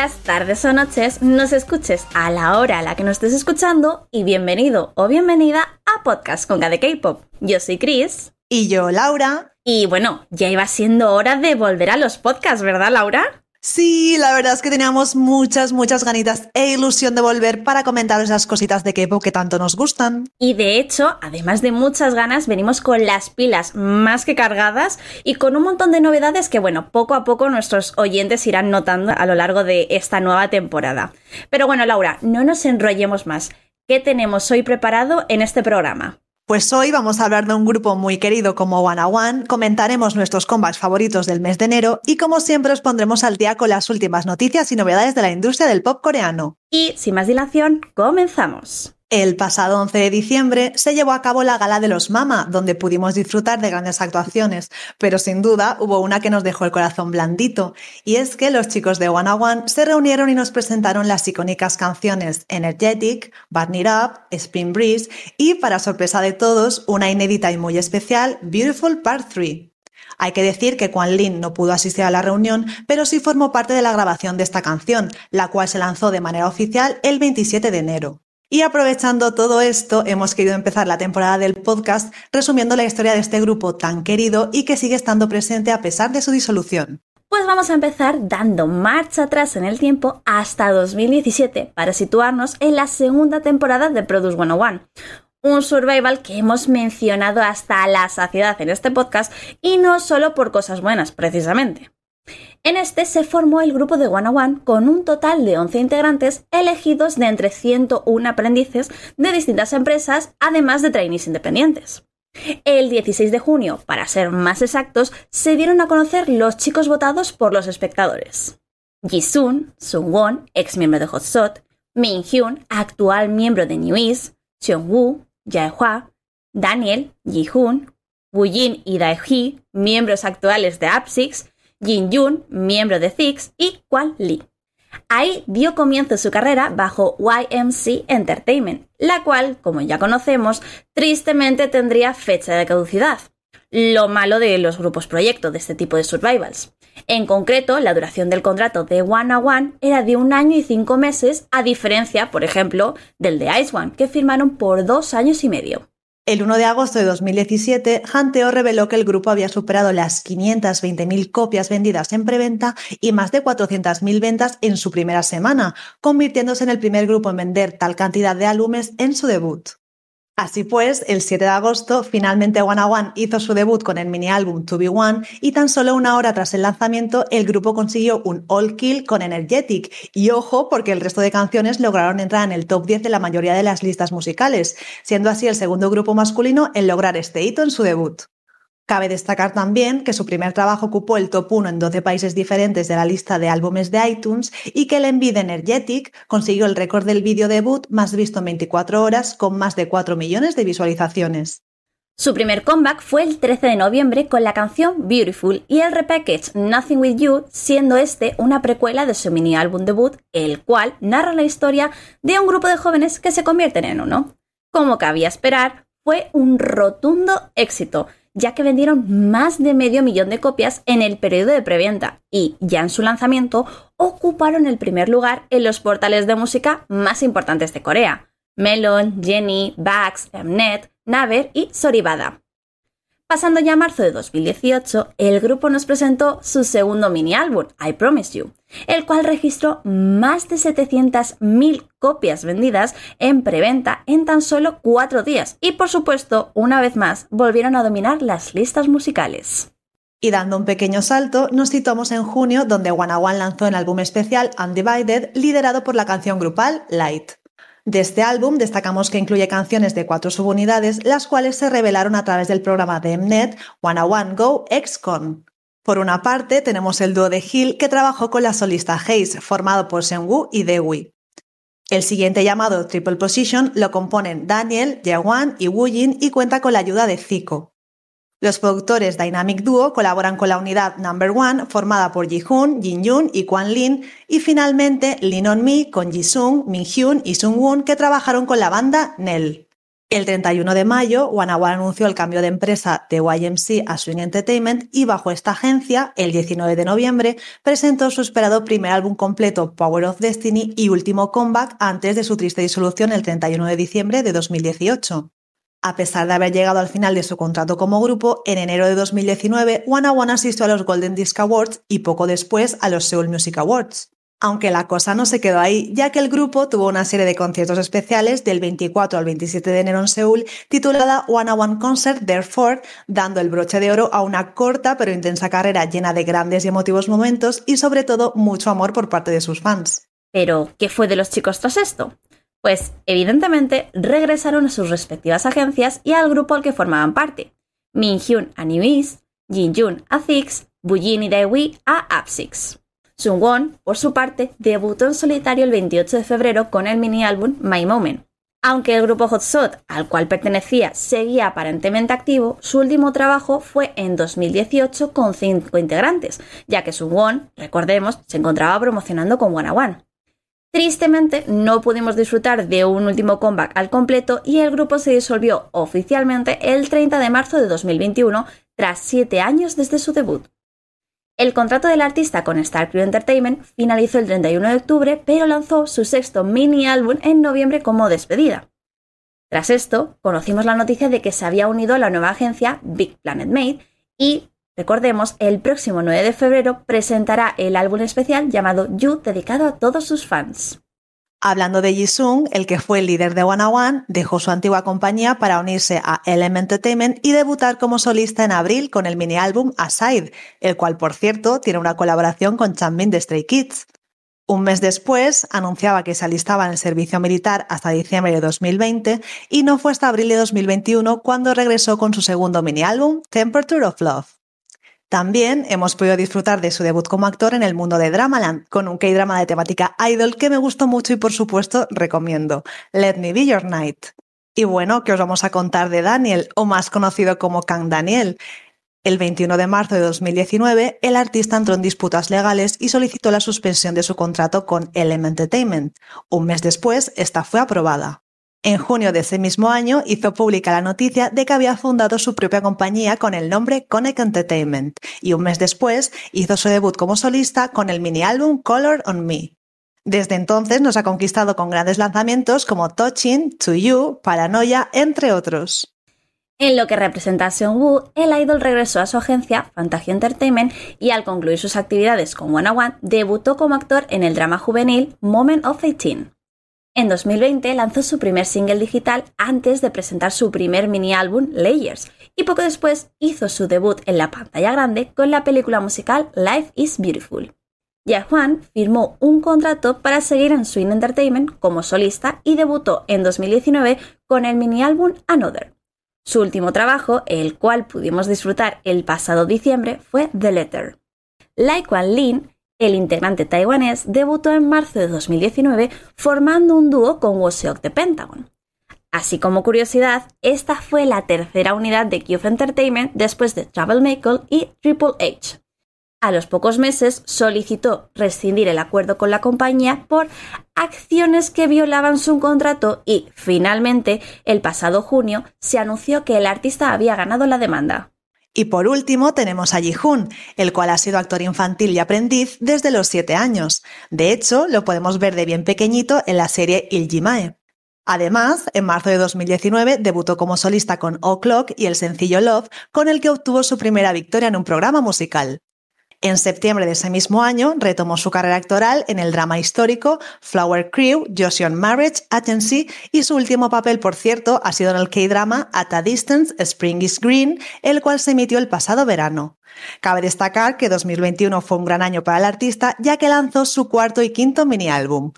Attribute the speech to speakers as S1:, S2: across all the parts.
S1: Días, tardes o noches, nos escuches a la hora a la que nos estés escuchando y bienvenido o bienvenida a Podcast con de K-Pop. Yo soy Chris.
S2: Y yo, Laura.
S1: Y bueno, ya iba siendo hora de volver a los podcasts, ¿verdad, Laura?
S2: Sí, la verdad es que teníamos muchas, muchas ganitas e ilusión de volver para comentar esas cositas de K-pop que tanto nos gustan.
S1: Y de hecho, además de muchas ganas, venimos con las pilas más que cargadas y con un montón de novedades que, bueno, poco a poco nuestros oyentes irán notando a lo largo de esta nueva temporada. Pero bueno, Laura, no nos enrollemos más. ¿Qué tenemos hoy preparado en este programa?
S2: Pues hoy vamos a hablar de un grupo muy querido como One One, comentaremos nuestros comebacks favoritos del mes de enero y como siempre os pondremos al día con las últimas noticias y novedades de la industria del pop coreano.
S1: Y sin más dilación, comenzamos.
S2: El pasado 11 de diciembre se llevó a cabo la Gala de los Mama, donde pudimos disfrutar de grandes actuaciones, pero sin duda hubo una que nos dejó el corazón blandito, y es que los chicos de One One se reunieron y nos presentaron las icónicas canciones Energetic, Burn It Up, Spring Breeze y, para sorpresa de todos, una inédita y muy especial Beautiful Part 3. Hay que decir que Quan Lin no pudo asistir a la reunión, pero sí formó parte de la grabación de esta canción, la cual se lanzó de manera oficial el 27 de enero. Y aprovechando todo esto, hemos querido empezar la temporada del podcast resumiendo la historia de este grupo tan querido y que sigue estando presente a pesar de su disolución.
S1: Pues vamos a empezar dando marcha atrás en el tiempo hasta 2017 para situarnos en la segunda temporada de Produce 101. Un survival que hemos mencionado hasta la saciedad en este podcast y no solo por cosas buenas, precisamente. En este se formó el grupo de One One con un total de 11 integrantes elegidos de entre 101 aprendices de distintas empresas, además de trainees independientes. El 16 de junio, para ser más exactos, se dieron a conocer los chicos votados por los espectadores. Jisun, Sungwon, ex miembro de Hot Shot, Min Hyun, actual miembro de New East, Woo, Jaehwa, Daniel, Ji-hoon, Woo Jin y Dae-hee, miembros actuales de Up6, Jin Jun, miembro de Six, y Kwan Lee. Ahí dio comienzo su carrera bajo YMC Entertainment, la cual, como ya conocemos, tristemente tendría fecha de caducidad. Lo malo de los grupos proyecto de este tipo de survivals. En concreto, la duración del contrato de One a One era de un año y cinco meses, a diferencia, por ejemplo, del de Ice One, que firmaron por dos años y medio.
S2: El 1 de agosto de 2017, Hanteo reveló que el grupo había superado las 520.000 copias vendidas en preventa y más de 400.000 ventas en su primera semana, convirtiéndose en el primer grupo en vender tal cantidad de álbumes en su debut. Así pues, el 7 de agosto, finalmente One One hizo su debut con el mini álbum To Be One y tan solo una hora tras el lanzamiento, el grupo consiguió un All Kill con Energetic. Y ojo, porque el resto de canciones lograron entrar en el top 10 de la mayoría de las listas musicales, siendo así el segundo grupo masculino en lograr este hito en su debut. Cabe destacar también que su primer trabajo ocupó el top 1 en 12 países diferentes de la lista de álbumes de iTunes y que el Envid Energetic consiguió el récord del vídeo debut más visto en 24 horas con más de 4 millones de visualizaciones.
S1: Su primer comeback fue el 13 de noviembre con la canción Beautiful y el repackage Nothing With You, siendo este una precuela de su mini álbum debut, el cual narra la historia de un grupo de jóvenes que se convierten en uno. Como cabía esperar, fue un rotundo éxito, ya que vendieron más de medio millón de copias en el periodo de preventa y ya en su lanzamiento ocuparon el primer lugar en los portales de música más importantes de Corea, Melon, Jenny, Bax, Mnet, Naver y Soribada. Pasando ya a marzo de 2018, el grupo nos presentó su segundo mini álbum, I Promise You, el cual registró más de 700.000 copias vendidas en preventa en tan solo cuatro días y por supuesto, una vez más, volvieron a dominar las listas musicales.
S2: Y dando un pequeño salto, nos situamos en junio, donde One lanzó el álbum especial Undivided, liderado por la canción grupal Light. De este álbum destacamos que incluye canciones de cuatro subunidades, las cuales se revelaron a través del programa de Mnet One One Go XCon. Por una parte, tenemos el dúo de Hill que trabajó con la solista Haze, formado por Seungwoo y Dewi. El siguiente llamado Triple Position lo componen Daniel, Jaewon y Woojin y cuenta con la ayuda de Zico. Los productores Dynamic Duo colaboran con la unidad Number One, formada por Ji-hoon, Jin-yoon y Kwan Lin, y finalmente Lin On Me con Ji-sung, Min-hyun y Sung-woon, que trabajaron con la banda Nell. El 31 de mayo, One anunció el cambio de empresa de YMC a Swing Entertainment y bajo esta agencia, el 19 de noviembre, presentó su esperado primer álbum completo, Power of Destiny, y último comeback antes de su triste disolución el 31 de diciembre de 2018. A pesar de haber llegado al final de su contrato como grupo, en enero de 2019, One One asistió a los Golden Disc Awards y poco después a los Seoul Music Awards. Aunque la cosa no se quedó ahí, ya que el grupo tuvo una serie de conciertos especiales del 24 al 27 de enero en Seúl, titulada One One Concert Therefore, dando el broche de oro a una corta pero intensa carrera llena de grandes y emotivos momentos y sobre todo mucho amor por parte de sus fans.
S1: Pero, ¿qué fue de los chicos tras esto? Pues, evidentemente, regresaron a sus respectivas agencias y al grupo al que formaban parte. Min Hyun a New East, Jin Jun a Six, Bujin y Daewoo a Up6. Sungwon, por su parte, debutó en solitario el 28 de febrero con el mini álbum My Moment. Aunque el grupo Hot Shot, al cual pertenecía, seguía aparentemente activo, su último trabajo fue en 2018 con cinco integrantes, ya que Sungwon, recordemos, se encontraba promocionando con One One. Tristemente, no pudimos disfrutar de un último comeback al completo y el grupo se disolvió oficialmente el 30 de marzo de 2021, tras siete años desde su debut. El contrato del artista con Star Crew Entertainment finalizó el 31 de octubre, pero lanzó su sexto mini álbum en noviembre como despedida. Tras esto, conocimos la noticia de que se había unido a la nueva agencia Big Planet Made y, recordemos, el próximo 9 de febrero presentará el álbum especial llamado You dedicado a todos sus fans.
S2: Hablando de Jisung, el que fue el líder de One One, dejó su antigua compañía para unirse a LM Entertainment y debutar como solista en abril con el mini álbum Aside, el cual, por cierto, tiene una colaboración con Changbin de Stray Kids. Un mes después anunciaba que se alistaba en el servicio militar hasta diciembre de 2020 y no fue hasta abril de 2021 cuando regresó con su segundo mini álbum, Temperature of Love. También hemos podido disfrutar de su debut como actor en el mundo de Dramaland, con un K-drama de temática idol que me gustó mucho y por supuesto recomiendo, Let Me Be Your Night. Y bueno, ¿qué os vamos a contar de Daniel, o más conocido como Kang Daniel? El 21 de marzo de 2019, el artista entró en disputas legales y solicitó la suspensión de su contrato con LM Entertainment. Un mes después, esta fue aprobada. En junio de ese mismo año hizo pública la noticia de que había fundado su propia compañía con el nombre Connect Entertainment y un mes después hizo su debut como solista con el mini álbum Color on Me. Desde entonces nos ha conquistado con grandes lanzamientos como Touching, To You, Paranoia, entre otros.
S1: En lo que representa a Seung-woo, el idol regresó a su agencia, Fantasia Entertainment, y al concluir sus actividades con One One, debutó como actor en el drama juvenil Moment of 18. En 2020 lanzó su primer single digital antes de presentar su primer mini álbum Layers y poco después hizo su debut en la pantalla grande con la película musical Life is Beautiful. Ya Juan firmó un contrato para seguir en Swing Entertainment como solista y debutó en 2019 con el mini álbum Another. Su último trabajo, el cual pudimos disfrutar el pasado diciembre, fue The Letter. Lin el integrante taiwanés debutó en marzo de 2019 formando un dúo con Woseok de Pentagon. Así como curiosidad, esta fue la tercera unidad de Cube Entertainment después de Maple y Triple H. A los pocos meses solicitó rescindir el acuerdo con la compañía por acciones que violaban su contrato y, finalmente, el pasado junio se anunció que el artista había ganado la demanda.
S2: Y por último tenemos a Ji-hoon, el cual ha sido actor infantil y aprendiz desde los 7 años. De hecho, lo podemos ver de bien pequeñito en la serie Il Jimae. Además, en marzo de 2019 debutó como solista con O'Clock y el sencillo Love, con el que obtuvo su primera victoria en un programa musical. En septiembre de ese mismo año retomó su carrera actoral en el drama histórico Flower Crew, Joseon Marriage Agency y su último papel, por cierto, ha sido en el K-drama At a Distance, Spring is Green, el cual se emitió el pasado verano. Cabe destacar que 2021 fue un gran año para el artista ya que lanzó su cuarto y quinto mini álbum.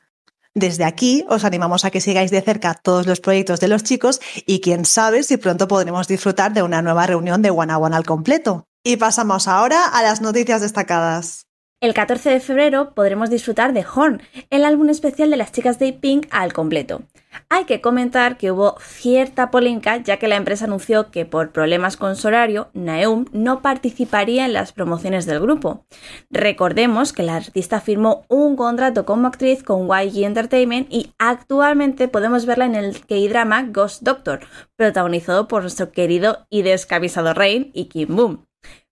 S2: Desde aquí os animamos a que sigáis de cerca todos los proyectos de los chicos y quién sabe si pronto podremos disfrutar de una nueva reunión de One One al completo. Y pasamos ahora a las noticias destacadas.
S1: El 14 de febrero podremos disfrutar de Horn, el álbum especial de las chicas de Pink al completo. Hay que comentar que hubo cierta polémica ya que la empresa anunció que por problemas con su horario, Naeum no participaría en las promociones del grupo. Recordemos que la artista firmó un contrato como actriz con YG Entertainment y actualmente podemos verla en el K-drama Ghost Doctor, protagonizado por nuestro querido y descamisado Rain y Kim Boom.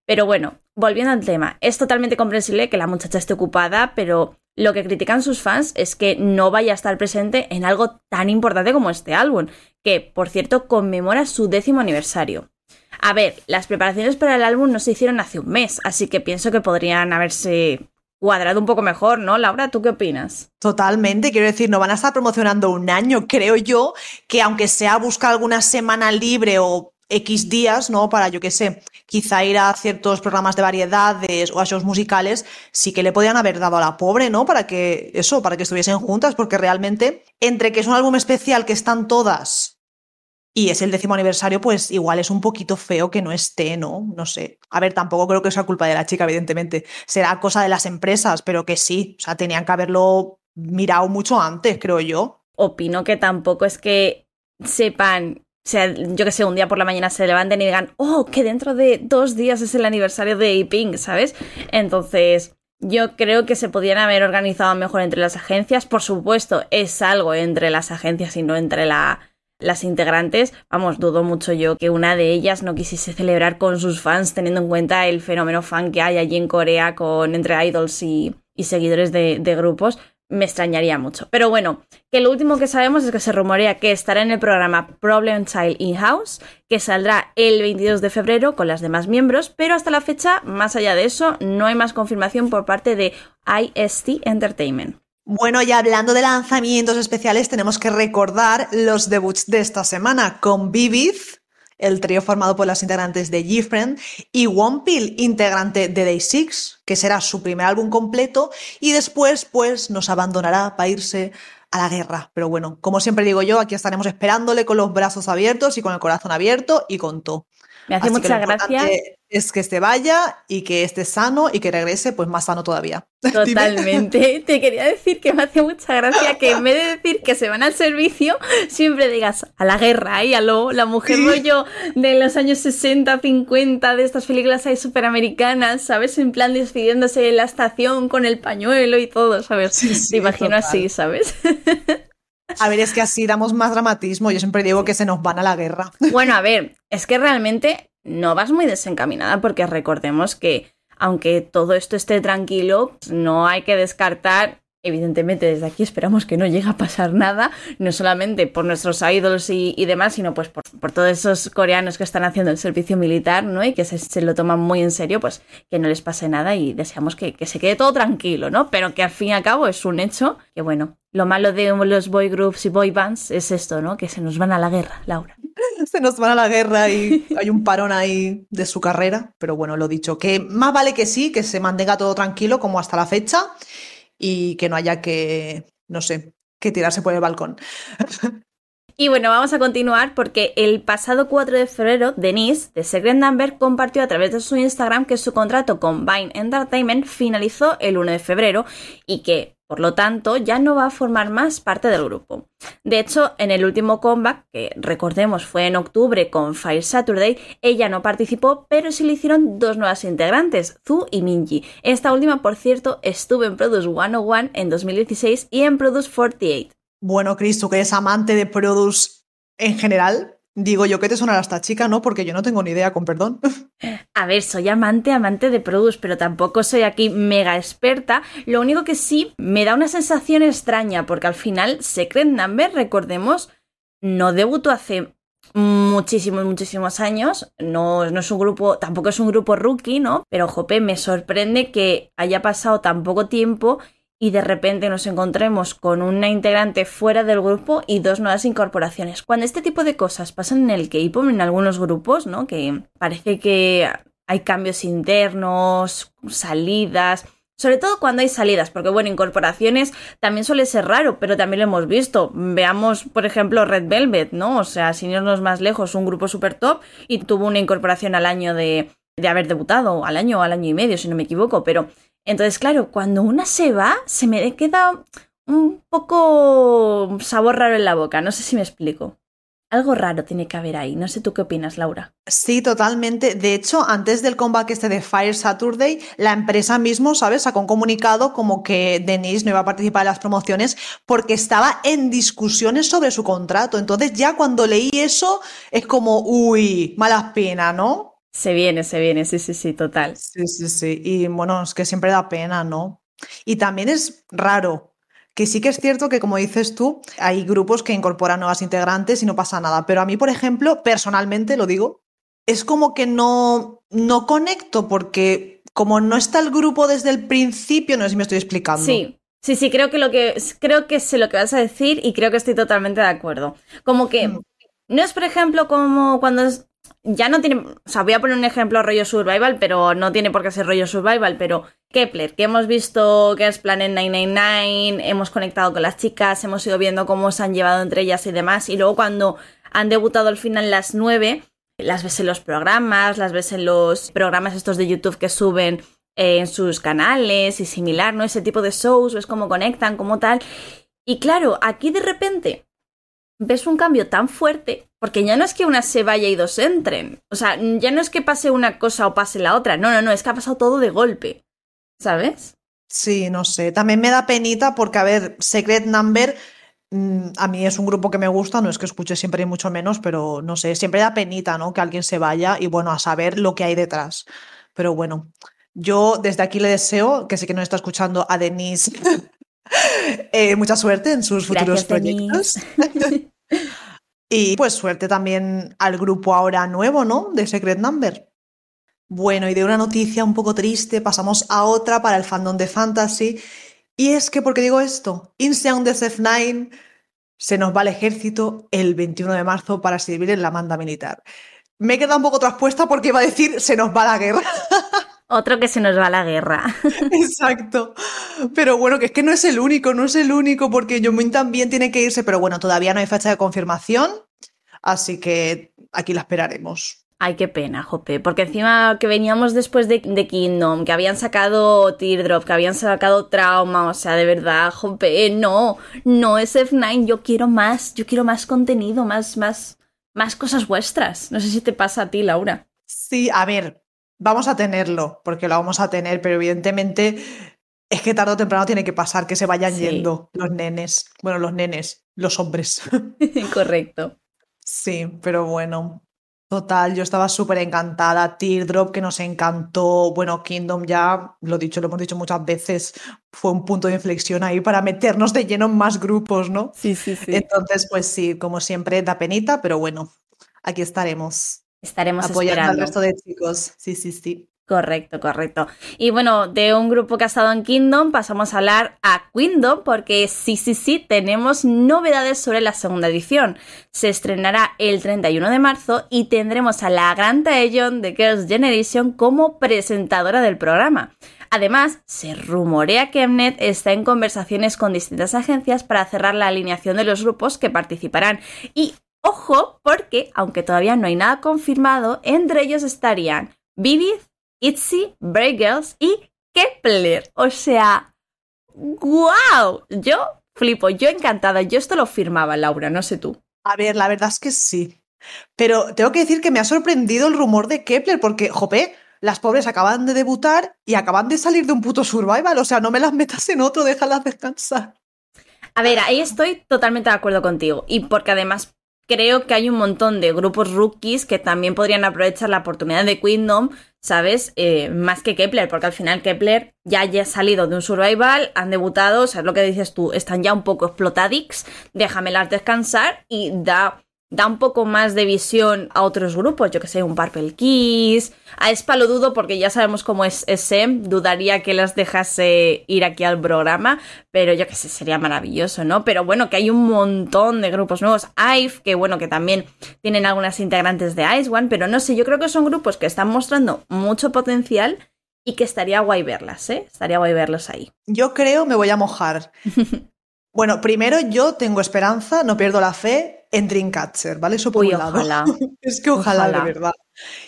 S1: Pero bueno, volviendo al tema, es totalmente comprensible que la muchacha esté ocupada, pero lo que critican sus fans es que no vaya a estar presente en algo tan importante como este álbum, que por cierto conmemora su décimo aniversario. A ver, las preparaciones para el álbum no se hicieron hace un mes, así que pienso que podrían haberse cuadrado un poco mejor, ¿no? Laura, ¿tú qué opinas?
S2: Totalmente, quiero decir, no van a estar promocionando un año, creo yo, que aunque sea buscar alguna semana libre o X días, ¿no? Para, yo qué sé, quizá ir a ciertos programas de variedades o a shows musicales, sí que le podían haber dado a la pobre, ¿no? Para que, eso, para que estuviesen juntas, porque realmente, entre que es un álbum especial que están todas y es el décimo aniversario, pues igual es un poquito feo que no esté, ¿no? No sé. A ver, tampoco creo que sea culpa de la chica, evidentemente. Será cosa de las empresas, pero que sí. O sea, tenían que haberlo mirado mucho antes, creo yo.
S1: Opino que tampoco es que sepan o sea, yo que sé, un día por la mañana se levanten y digan, oh, que dentro de dos días es el aniversario de Iping, ¿sabes? Entonces, yo creo que se podían haber organizado mejor entre las agencias. Por supuesto, es algo entre las agencias y no entre la, las integrantes. Vamos, dudo mucho yo que una de ellas no quisiese celebrar con sus fans, teniendo en cuenta el fenómeno fan que hay allí en Corea con entre idols y, y seguidores de grupos me extrañaría mucho. Pero bueno, que lo último que sabemos es que se rumorea que estará en el programa Problem Child In-House, que saldrá el 22 de febrero con las demás miembros, pero hasta la fecha, más allá de eso, no hay más confirmación por parte de IST Entertainment.
S2: Bueno, y hablando de lanzamientos especiales, tenemos que recordar los debuts de esta semana con Vivid, el trío formado por las integrantes de Gfriend, y Pill, integrante de Day Six, que será su primer álbum completo, y después, pues, nos abandonará para irse a la guerra. Pero bueno, como siempre digo yo, aquí estaremos esperándole con los brazos abiertos y con el corazón abierto y con todo.
S1: Me hace mucha gracia
S2: es que este vaya y que esté sano y que regrese pues más sano todavía.
S1: Totalmente. Te quería decir que me hace mucha gracia que en vez de decir que se van al servicio, siempre digas a la guerra y a lo, la mujer rollo de los años 60, 50, de estas películas ahí superamericanas, ¿sabes? En plan despidiéndose en la estación con el pañuelo y todo, ¿sabes? Te imagino así, ¿sabes?
S2: A ver, es que así damos más dramatismo. Yo siempre digo que se nos van a la guerra.
S1: Bueno, a ver, es que realmente no vas muy desencaminada porque recordemos que aunque todo esto esté tranquilo, no hay que descartar Evidentemente desde aquí esperamos que no llegue a pasar nada, no solamente por nuestros idols y, demás, sino pues por, todos esos coreanos que están haciendo el servicio militar, ¿no? Y que se, lo toman muy en serio, pues que no les pase nada y deseamos que, que, se quede todo tranquilo, ¿no? Pero que al fin y al cabo es un hecho que, bueno, lo malo de los boy groups y boy bands es esto, ¿no? Que se nos van a la guerra, Laura.
S2: Se nos van a la guerra y hay un parón ahí de su carrera, pero bueno, lo dicho, que más vale que sí, que se mantenga todo tranquilo como hasta la fecha y que no haya que, no sé, que tirarse por el balcón.
S1: Y bueno, vamos a continuar porque el pasado 4 de febrero, Denise, de Secret Number, compartió a través de su Instagram que su contrato con Vine Entertainment finalizó el 1 de febrero y que por lo tanto, ya no va a formar más parte del grupo. De hecho, en el último comeback, que recordemos fue en octubre con Fire Saturday, ella no participó, pero sí le hicieron dos nuevas integrantes, Zu y Minji. Esta última, por cierto, estuvo en Produce 101 en 2016 y en Produce 48.
S2: Bueno, Chris, tú que eres amante de Produce en general, Digo yo, ¿qué te sonará esta chica? No, porque yo no tengo ni idea, con perdón.
S1: A ver, soy amante, amante de Produce, pero tampoco soy aquí mega experta. Lo único que sí me da una sensación extraña, porque al final Secret Number, recordemos, no debutó hace muchísimos, muchísimos años. No, no es un grupo, tampoco es un grupo rookie, ¿no? Pero, jope, me sorprende que haya pasado tan poco tiempo y de repente nos encontremos con una integrante fuera del grupo y dos nuevas incorporaciones. Cuando este tipo de cosas pasan en el K-pop, en algunos grupos, ¿no? Que parece que hay cambios internos, salidas. Sobre todo cuando hay salidas, porque bueno, incorporaciones también suele ser raro, pero también lo hemos visto. Veamos, por ejemplo, Red Velvet, ¿no? O sea, sin irnos más lejos, un grupo super top y tuvo una incorporación al año de, de haber debutado, al año o al año y medio, si no me equivoco, pero Entonces, claro, cuando una se va, se me queda un poco sabor raro en la boca. No sé si me explico. Algo raro tiene que haber ahí. No sé tú qué opinas, Laura.
S2: Sí, totalmente. De hecho, antes del comeback este de Fire Saturday, la empresa mismo, ¿sabes? Sacó un comunicado como que Denise no iba a participar en las promociones porque estaba en discusiones sobre su contrato. Entonces, ya cuando leí eso, es como, uy, mala pena, ¿no?
S1: Se viene, se viene, sí, sí, sí, total.
S2: Sí, sí, sí. Y bueno, es que siempre da pena, ¿no? Y también es raro, que sí que es cierto que, como dices tú, hay grupos que incorporan nuevas integrantes y no pasa nada. Pero a mí, por ejemplo, personalmente lo digo, es como que no, no conecto porque como no está el grupo desde el principio, no sé si me estoy explicando.
S1: Sí. Sí, sí, creo que lo que creo que sé lo que vas a decir y creo que estoy totalmente de acuerdo. Como que mm. no es, por ejemplo, como cuando ya no tiene, o sea, voy a poner un ejemplo rollo survival, pero no tiene por qué ser rollo survival, pero Kepler, que hemos visto que es Planet 999, hemos conectado con las chicas, hemos ido viendo cómo se han llevado entre ellas y demás, y luego cuando han debutado al final las nueve, las ves en los programas, las ves en los programas estos de YouTube que suben en sus canales y similar, ¿no? Ese tipo de shows, ves cómo conectan, como tal. Y claro, aquí de repente ves un cambio tan fuerte, porque ya no es que una se vaya y dos entren. O sea, ya no es que pase una cosa o pase la otra. No, no, no, es que ha pasado todo de golpe. ¿Sabes?
S2: Sí, no sé. También me da penita porque, a ver, Secret Number mm, a mí es un grupo que me gusta, no es que escuche siempre y mucho menos, pero no sé, siempre da penita, ¿no? Que alguien se vaya y bueno, a saber lo que hay detrás. Pero bueno, yo desde aquí le deseo, que sé que nos está escuchando a Denise, eh, mucha suerte en sus futuros proyectos. y pues suerte también al grupo ahora nuevo, ¿no? De Secret Number. Bueno, y de una noticia un poco triste pasamos a otra para el fandom de Fantasy. Y es que, ¿por qué digo esto? Inseon de SF9 se nos va al ejército el 21 de marzo para servir en la manda militar. Me he quedado un poco traspuesta porque iba a decir se nos va la guerra.
S1: Otro que se nos va la guerra.
S2: Exacto. Pero bueno, que es que no es el único, no es el único, porque Yomin también tiene que irse, pero bueno, todavía no hay fecha de confirmación, así que aquí la esperaremos.
S1: Ay, qué pena, Jope. Porque encima que veníamos después de, Kingdom, que habían sacado Teardrop, que habían sacado Trauma, o sea, de verdad, Jope, no, no es F9, yo quiero más, yo quiero más contenido, más, más, más cosas vuestras. No sé si te pasa a ti, Laura.
S2: Sí, a ver, vamos a tenerlo, porque lo vamos a tener, pero evidentemente es que tarde o temprano tiene que pasar que se vayan yendo los nenes. Bueno, los nenes, los hombres.
S1: Correcto.
S2: Sí, pero bueno, Total, yo estaba súper encantada. Teardrop, que nos encantó. Bueno, Kingdom ya, lo dicho, lo hemos dicho muchas veces, fue un punto de inflexión ahí para meternos de lleno en más grupos, ¿no?
S1: Sí, sí, sí.
S2: Entonces, pues sí, como siempre, da penita, pero bueno, aquí estaremos.
S1: Estaremos
S2: apoyando
S1: al
S2: resto de chicos. Sí, sí, sí.
S1: Correcto, correcto. Y bueno, de un grupo que ha estado en Kingdom pasamos a hablar a Kingdom porque sí, sí, sí, tenemos novedades sobre la segunda edición. Se estrenará el 31 de marzo y tendremos a la gran Taeyeon de Girls' Generation como presentadora del programa. Además, se rumorea que Mnet está en conversaciones con distintas agencias para cerrar la alineación de los grupos que participarán. Y ojo, porque, aunque todavía no hay nada confirmado, entre ellos estarían Vivid, Itzy, Girls y Kepler. O sea, ¡guau! Yo flipo, yo encantada. Yo esto lo firmaba, Laura, no sé tú.
S2: A ver, la verdad es que sí. Pero tengo que decir que me ha sorprendido el rumor de Kepler, porque, jope, las pobres acaban de debutar y acaban de salir de un puto survival. O sea, no me las metas en otro, déjalas descansar.
S1: A ver, ahí estoy totalmente de acuerdo contigo. Y porque además creo que hay un montón de grupos rookies que también podrían aprovechar la oportunidad de Queendom, ¿sabes? Eh, más que Kepler, porque al final Kepler ya ha salido de un survival, han debutado, o sea, lo que dices tú, están ya un poco explotadix, déjamelas descansar y da da un poco más de visión a otros grupos, yo que sé, un Purple Kiss. A Espa lo dudo porque ya sabemos cómo es SM, dudaría que las dejase ir aquí al programa, pero yo que sé, sería maravilloso, ¿no? Pero bueno, que hay un montón de grupos nuevos. IVE, que bueno, que también tienen algunas integrantes de Ice One, pero no sé, yo creo que son grupos que están mostrando mucho potencial y que estaría guay verlas, ¿eh? Estaría guay verlos ahí.
S2: Yo creo, me voy a mojar. bueno, primero yo tengo esperanza, no pierdo la fe en Dreamcatcher, ¿vale? Eso por
S1: Uy,
S2: un lado.
S1: ojalá.
S2: es que ojalá,
S1: Ojalá.
S2: de verdad.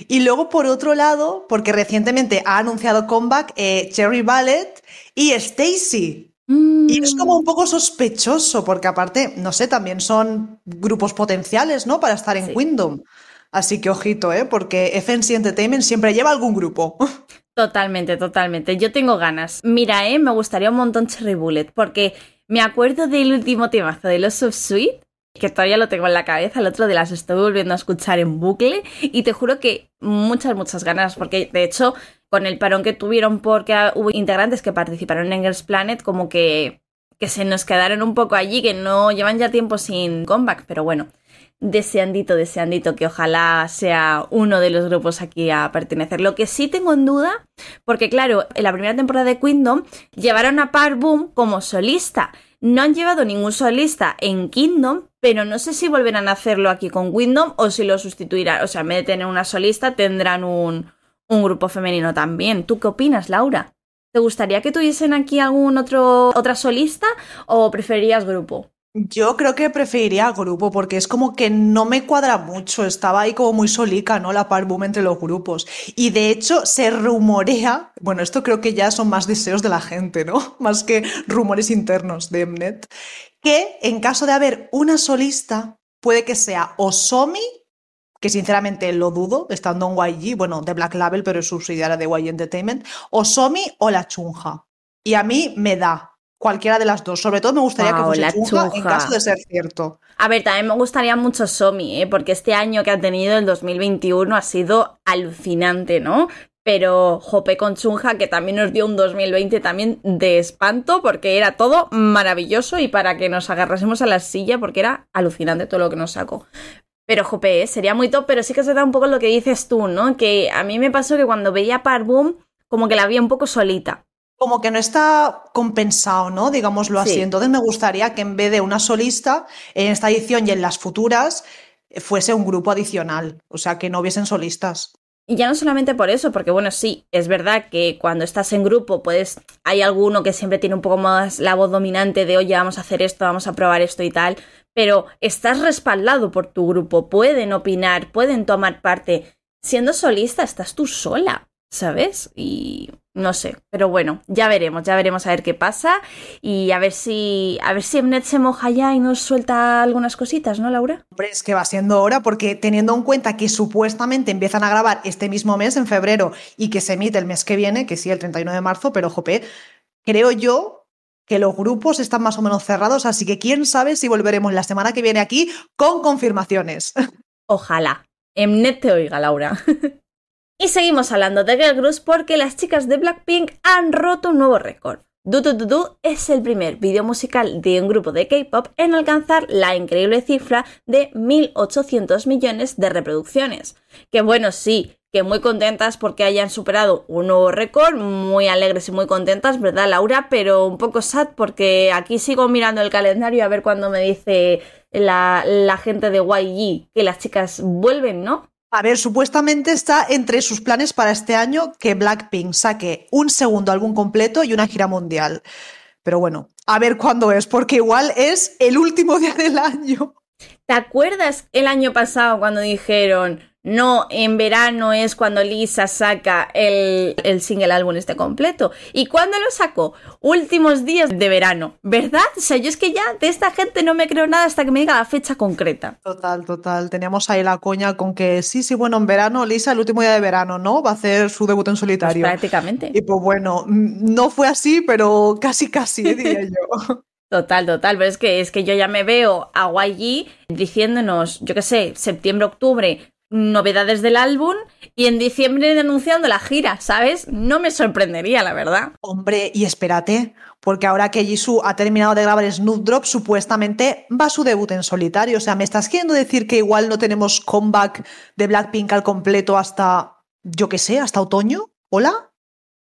S2: Y luego, por otro lado, porque recientemente ha anunciado comeback eh, Cherry Ballet y Stacy. Y es como un poco sospechoso, porque aparte, no sé, también son grupos potenciales, ¿no? Para estar en
S1: Sí.
S2: Kingdom. Así que ojito, ¿eh? Porque FNC Entertainment siempre lleva algún grupo.
S1: Totalmente, totalmente. Yo tengo ganas. Mira, eh, me gustaría un montón Cherry Bullet, porque me acuerdo del último temazo de los of Sweet, que todavía lo tengo en la cabeza, el otro de las estoy volviendo a escuchar en bucle, y te juro que muchas, muchas ganas, porque de hecho, con el parón que tuvieron porque hubo integrantes que participaron en Girls Planet, como que, que se nos quedaron un poco allí, que no llevan ya tiempo sin comeback, pero bueno. Deseandito, deseandito que ojalá sea uno de los grupos aquí a pertenecer. Lo que sí tengo en duda porque claro, en la primera temporada de Kingdom llevaron a Par Boom como solista. No han llevado ningún solista en Kingdom, pero no sé si volverán a hacerlo aquí con Kingdom o si lo sustituirán. O sea, en vez de tener una solista, tendrán un, un grupo femenino también. ¿Tú qué opinas, Laura? ¿Te gustaría que tuviesen aquí algún otro otra solista o preferirías grupo?
S2: Yo creo que preferiría grupo porque es como que no me cuadra mucho. Estaba ahí como muy solica, ¿no? La par boom entre los grupos. Y de hecho se rumorea, bueno, esto creo que ya son más deseos de la gente, ¿no? Más que rumores internos de Mnet, que en caso de haber una solista, puede que sea Osomi, que sinceramente lo dudo, estando en YG, bueno, de Black Label, pero es subsidiaria de YG Entertainment, Osomi o la Chunja. Y a mí me da cualquiera de las dos. Sobre todo me gustaría que
S1: la
S2: fuese Chunja en
S1: Chunja.
S2: caso de ser cierto.
S1: A ver, también me gustaría mucho Somi, ¿eh? porque este año que ha tenido el 2021 ha sido alucinante, ¿no? Pero Jope con Chunja, que también nos dio un 2020 también de espanto, porque era todo maravilloso y para que nos agarrásemos a la silla, porque era alucinante todo lo que nos sacó. Pero Jope, ¿eh? sería muy top, pero sí que se da un poco lo que dices tú, ¿no? Que a mí me pasó que cuando veía Par Boom, como que la vi un poco solita.
S2: Como que no está compensado, ¿no? Digámoslo así.
S1: Sí.
S2: Entonces me gustaría que en vez de una solista, en esta edición y en las futuras, eh, fuese un grupo adicional. O sea, que no hubiesen solistas.
S1: Y ya no solamente por eso, porque bueno, sí, es verdad que cuando estás en grupo, pues hay alguno que siempre tiene un poco más la voz dominante de, oye, vamos a hacer esto, vamos a probar esto y tal, pero estás respaldado por tu grupo, pueden opinar, pueden tomar parte. Siendo solista, estás tú sola, ¿sabes? Y no sé, pero bueno, ya veremos, ya veremos a ver qué pasa y a ver si a ver si Mnet se moja ya y nos suelta algunas cositas, ¿no, Laura?
S2: Hombre, es que va siendo hora porque teniendo en cuenta que supuestamente empiezan a grabar este mismo mes, en febrero, y que se emite el mes que viene, que sí, el 31 de marzo, pero jope, creo yo que los grupos están más o menos cerrados, así que quién sabe si volveremos la semana que viene aquí con confirmaciones.
S1: Ojalá. Mnet te oiga, Laura. y seguimos hablando de Girl Groups porque las chicas de Blackpink han roto un nuevo récord. Du Du Du Du es el primer vídeo musical de un grupo de K-pop en alcanzar la increíble cifra de 1.800 millones de reproducciones. Que bueno, sí, que muy contentas porque hayan superado un nuevo récord, muy alegres y muy contentas, ¿verdad, Laura? Pero un poco sad porque aquí sigo mirando el calendario a ver cuándo me dice la, la gente de YG que las chicas vuelven, ¿no?
S2: A ver, supuestamente está entre sus planes para este año que Blackpink saque un segundo álbum completo y una gira mundial. Pero bueno, a ver cuándo es, porque igual es el último día del año.
S1: ¿Te acuerdas el año pasado cuando dijeron, no, en verano es cuando Lisa saca el, el single álbum este completo? ¿Y cuándo lo sacó? Últimos días de verano, ¿verdad? O sea, yo es que ya de esta gente no me creo nada hasta que me diga la fecha concreta.
S2: Total, total. Teníamos ahí la coña con que sí, sí, bueno, en verano, Lisa, el último día de verano, ¿no? Va a hacer su debut en
S1: Pues
S2: solitario.
S1: prácticamente.
S2: y pues bueno, no fue así, pero casi, casi, eh, diría yo.
S1: Total, total, pero es que, es que yo ya me veo a YG diciéndonos, yo qué sé, septiembre, octubre, novedades del álbum y en diciembre anunciando la gira, ¿sabes? No me sorprendería, la verdad.
S2: Hombre, y espérate, porque ahora que Jisoo ha terminado de grabar Snoop Drop, supuestamente va su debut en solitario. O sea, ¿me estás queriendo decir que igual no tenemos comeback de Blackpink al completo hasta, yo qué sé, hasta otoño? ¿Hola?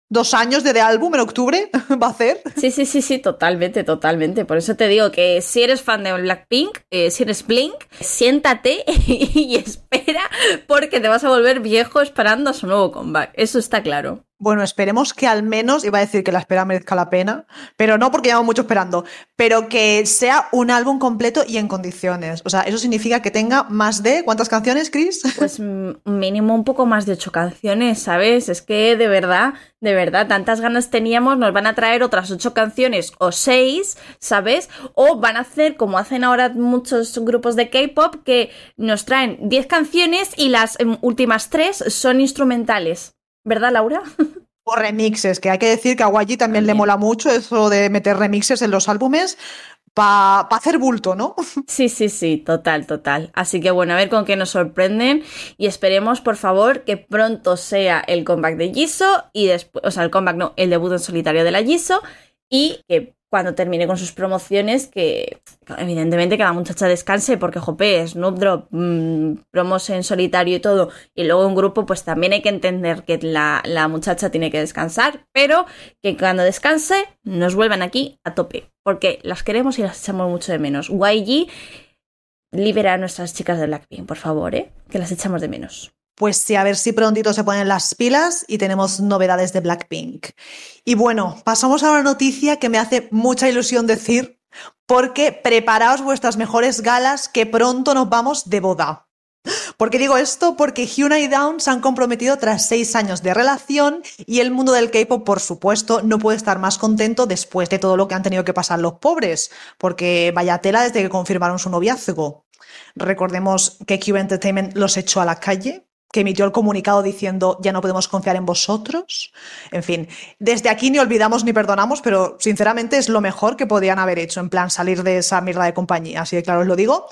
S2: ¿Dos años de, de álbum en octubre va a hacer?
S1: Sí, sí, sí, sí, totalmente, totalmente. Por eso te digo que si eres fan de Blackpink, eh, si eres Blink, siéntate y espera porque te vas a volver viejo esperando a su nuevo comeback. Eso está claro.
S2: Bueno, esperemos que al menos, iba a decir que la espera merezca la pena, pero no porque llevamos mucho esperando, pero que sea un álbum completo y en condiciones. O sea, eso significa que tenga más de, ¿cuántas canciones, Chris?
S1: Pues mínimo un poco más de ocho canciones, ¿sabes? Es que de verdad, de verdad, tantas ganas teníamos, nos van a traer otras ocho canciones o seis, ¿sabes? O van a hacer como hacen ahora muchos grupos de K-pop que nos traen diez canciones y las em, últimas tres son instrumentales. ¿Verdad, Laura?
S2: O remixes, que hay que decir que a Guayi también, le mola mucho eso de meter remixes en los álbumes para hacer bulto, ¿no?
S1: Sí, sí, sí, total, total. Así que bueno, a ver con qué nos sorprenden y esperemos, por favor, que pronto sea el comeback de Jisoo y después, o sea, el comeback no, el debut en solitario de la Jisoo y que cuando termine con sus promociones, que evidentemente que la muchacha descanse, porque jope, Snoop Drop, mmm, en solitario y todo, y luego un grupo, pues también hay que entender que la, la, muchacha tiene que descansar, pero que cuando descanse nos vuelvan aquí a tope, porque las queremos y las echamos mucho de menos. YG, libera a nuestras chicas de Blackpink, por favor, ¿eh? que las echamos de menos.
S2: Pues sí, a ver si prontito se ponen las pilas y tenemos novedades de Blackpink. Y bueno, pasamos a una noticia que me hace mucha ilusión decir, porque preparaos vuestras mejores galas que pronto nos vamos de boda. ¿Por qué digo esto? Porque Hyuna y Down se han comprometido tras seis años de relación y el mundo del K-pop, por supuesto, no puede estar más contento después de todo lo que han tenido que pasar los pobres, porque vaya tela desde que confirmaron su noviazgo. Recordemos que Q Entertainment los echó a la calle que emitió el comunicado diciendo ya no podemos confiar en vosotros. En fin, desde aquí ni olvidamos ni perdonamos, pero sinceramente es lo mejor que podían haber hecho, en plan salir de esa mierda de compañía. Así que claro, os lo digo.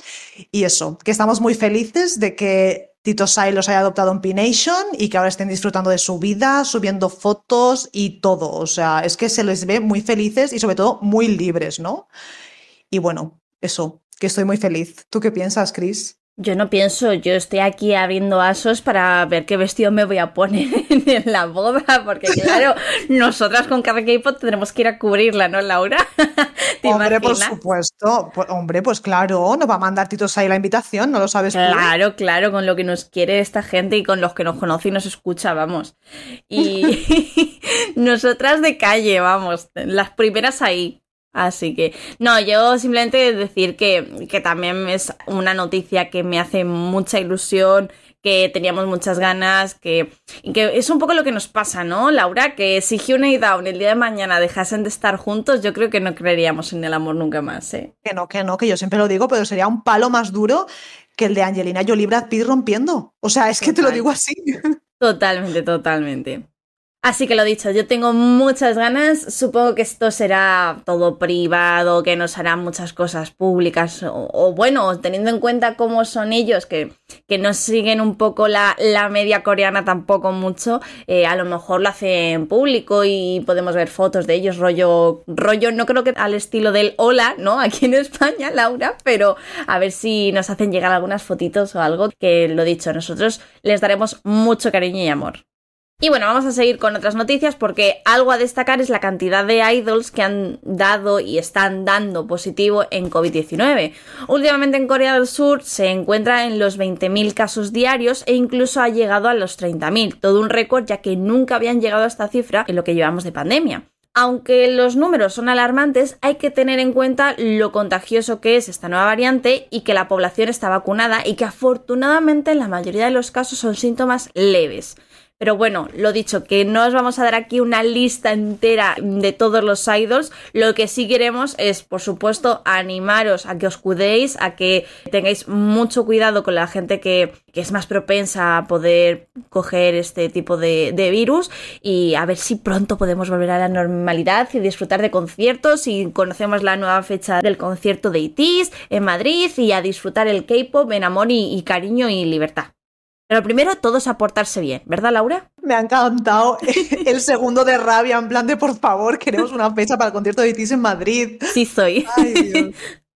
S2: Y eso, que estamos muy felices de que Tito Sai los haya adoptado en P-Nation y que ahora estén disfrutando de su vida, subiendo fotos y todo. O sea, es que se les ve muy felices y sobre todo muy libres, ¿no? Y bueno, eso, que estoy muy feliz. ¿Tú qué piensas, Chris?
S1: Yo no pienso, yo estoy aquí abriendo asos para ver qué vestido me voy a poner en la boda, porque claro, nosotras con cada K-pop tendremos que ir a cubrirla, ¿no, Laura?
S2: hombre, por supuesto, hombre, pues claro, nos va a mandar Titos ahí la invitación, ¿no lo sabes?
S1: Claro, claro, con lo que nos quiere esta gente y con los que nos conoce y nos escucha, vamos. Y nosotras de calle, vamos, las primeras ahí. Así que, no, yo simplemente decir que, que también es una noticia que me hace mucha ilusión, que teníamos muchas ganas, que, que es un poco lo que nos pasa, ¿no, Laura? Que si Hyuna y Down el día de mañana dejasen de estar juntos, yo creo que no creeríamos en el amor nunca más, ¿eh?
S2: Que no, que no, que yo siempre lo digo, pero sería un palo más duro que el de Angelina Jolie Brad Pitt rompiendo. O sea, es que te lo digo así.
S1: Totalmente, totalmente. Así que lo dicho, yo tengo muchas ganas. Supongo que esto será todo privado, que nos harán muchas cosas públicas. O, bueno, teniendo en cuenta cómo son ellos, que, que no siguen un poco la, la media coreana tampoco mucho, eh, a lo mejor lo hacen público y podemos ver fotos de ellos, rollo, rollo, no creo que al estilo del hola, ¿no? Aquí en España, Laura, pero a ver si nos hacen llegar algunas fotitos o algo. Que lo dicho, nosotros les daremos mucho cariño y amor. Y bueno, vamos a seguir con otras noticias porque algo a destacar es la cantidad de idols que han dado y están dando positivo en COVID-19. Últimamente en Corea del Sur se encuentra en los 20.000 casos diarios e incluso ha llegado a los 30.000, todo un récord ya que nunca habían llegado a esta cifra en lo que llevamos de pandemia. Aunque los números son alarmantes, hay que tener en cuenta lo contagioso que es esta nueva variante y que la población está vacunada y que afortunadamente en la mayoría de los casos son síntomas leves. Pero bueno, lo dicho, que no os vamos a dar aquí una lista entera de todos los idols. Lo que sí queremos es, por supuesto, animaros a que os cuidéis, a que tengáis mucho cuidado con la gente que, es más propensa a poder coger este tipo de, virus y a ver si pronto podemos volver a la normalidad y disfrutar de conciertos y conocemos la nueva fecha del concierto de ITIS en Madrid y a disfrutar el K-pop en amor y cariño y libertad. Pero primero todos a portarse bien, ¿verdad, Laura?
S2: Me ha encantado el segundo de rabia, en plan de por favor, queremos una fecha para el concierto de ITIS en Madrid.
S1: Sí, soy.
S2: Ay, Dios.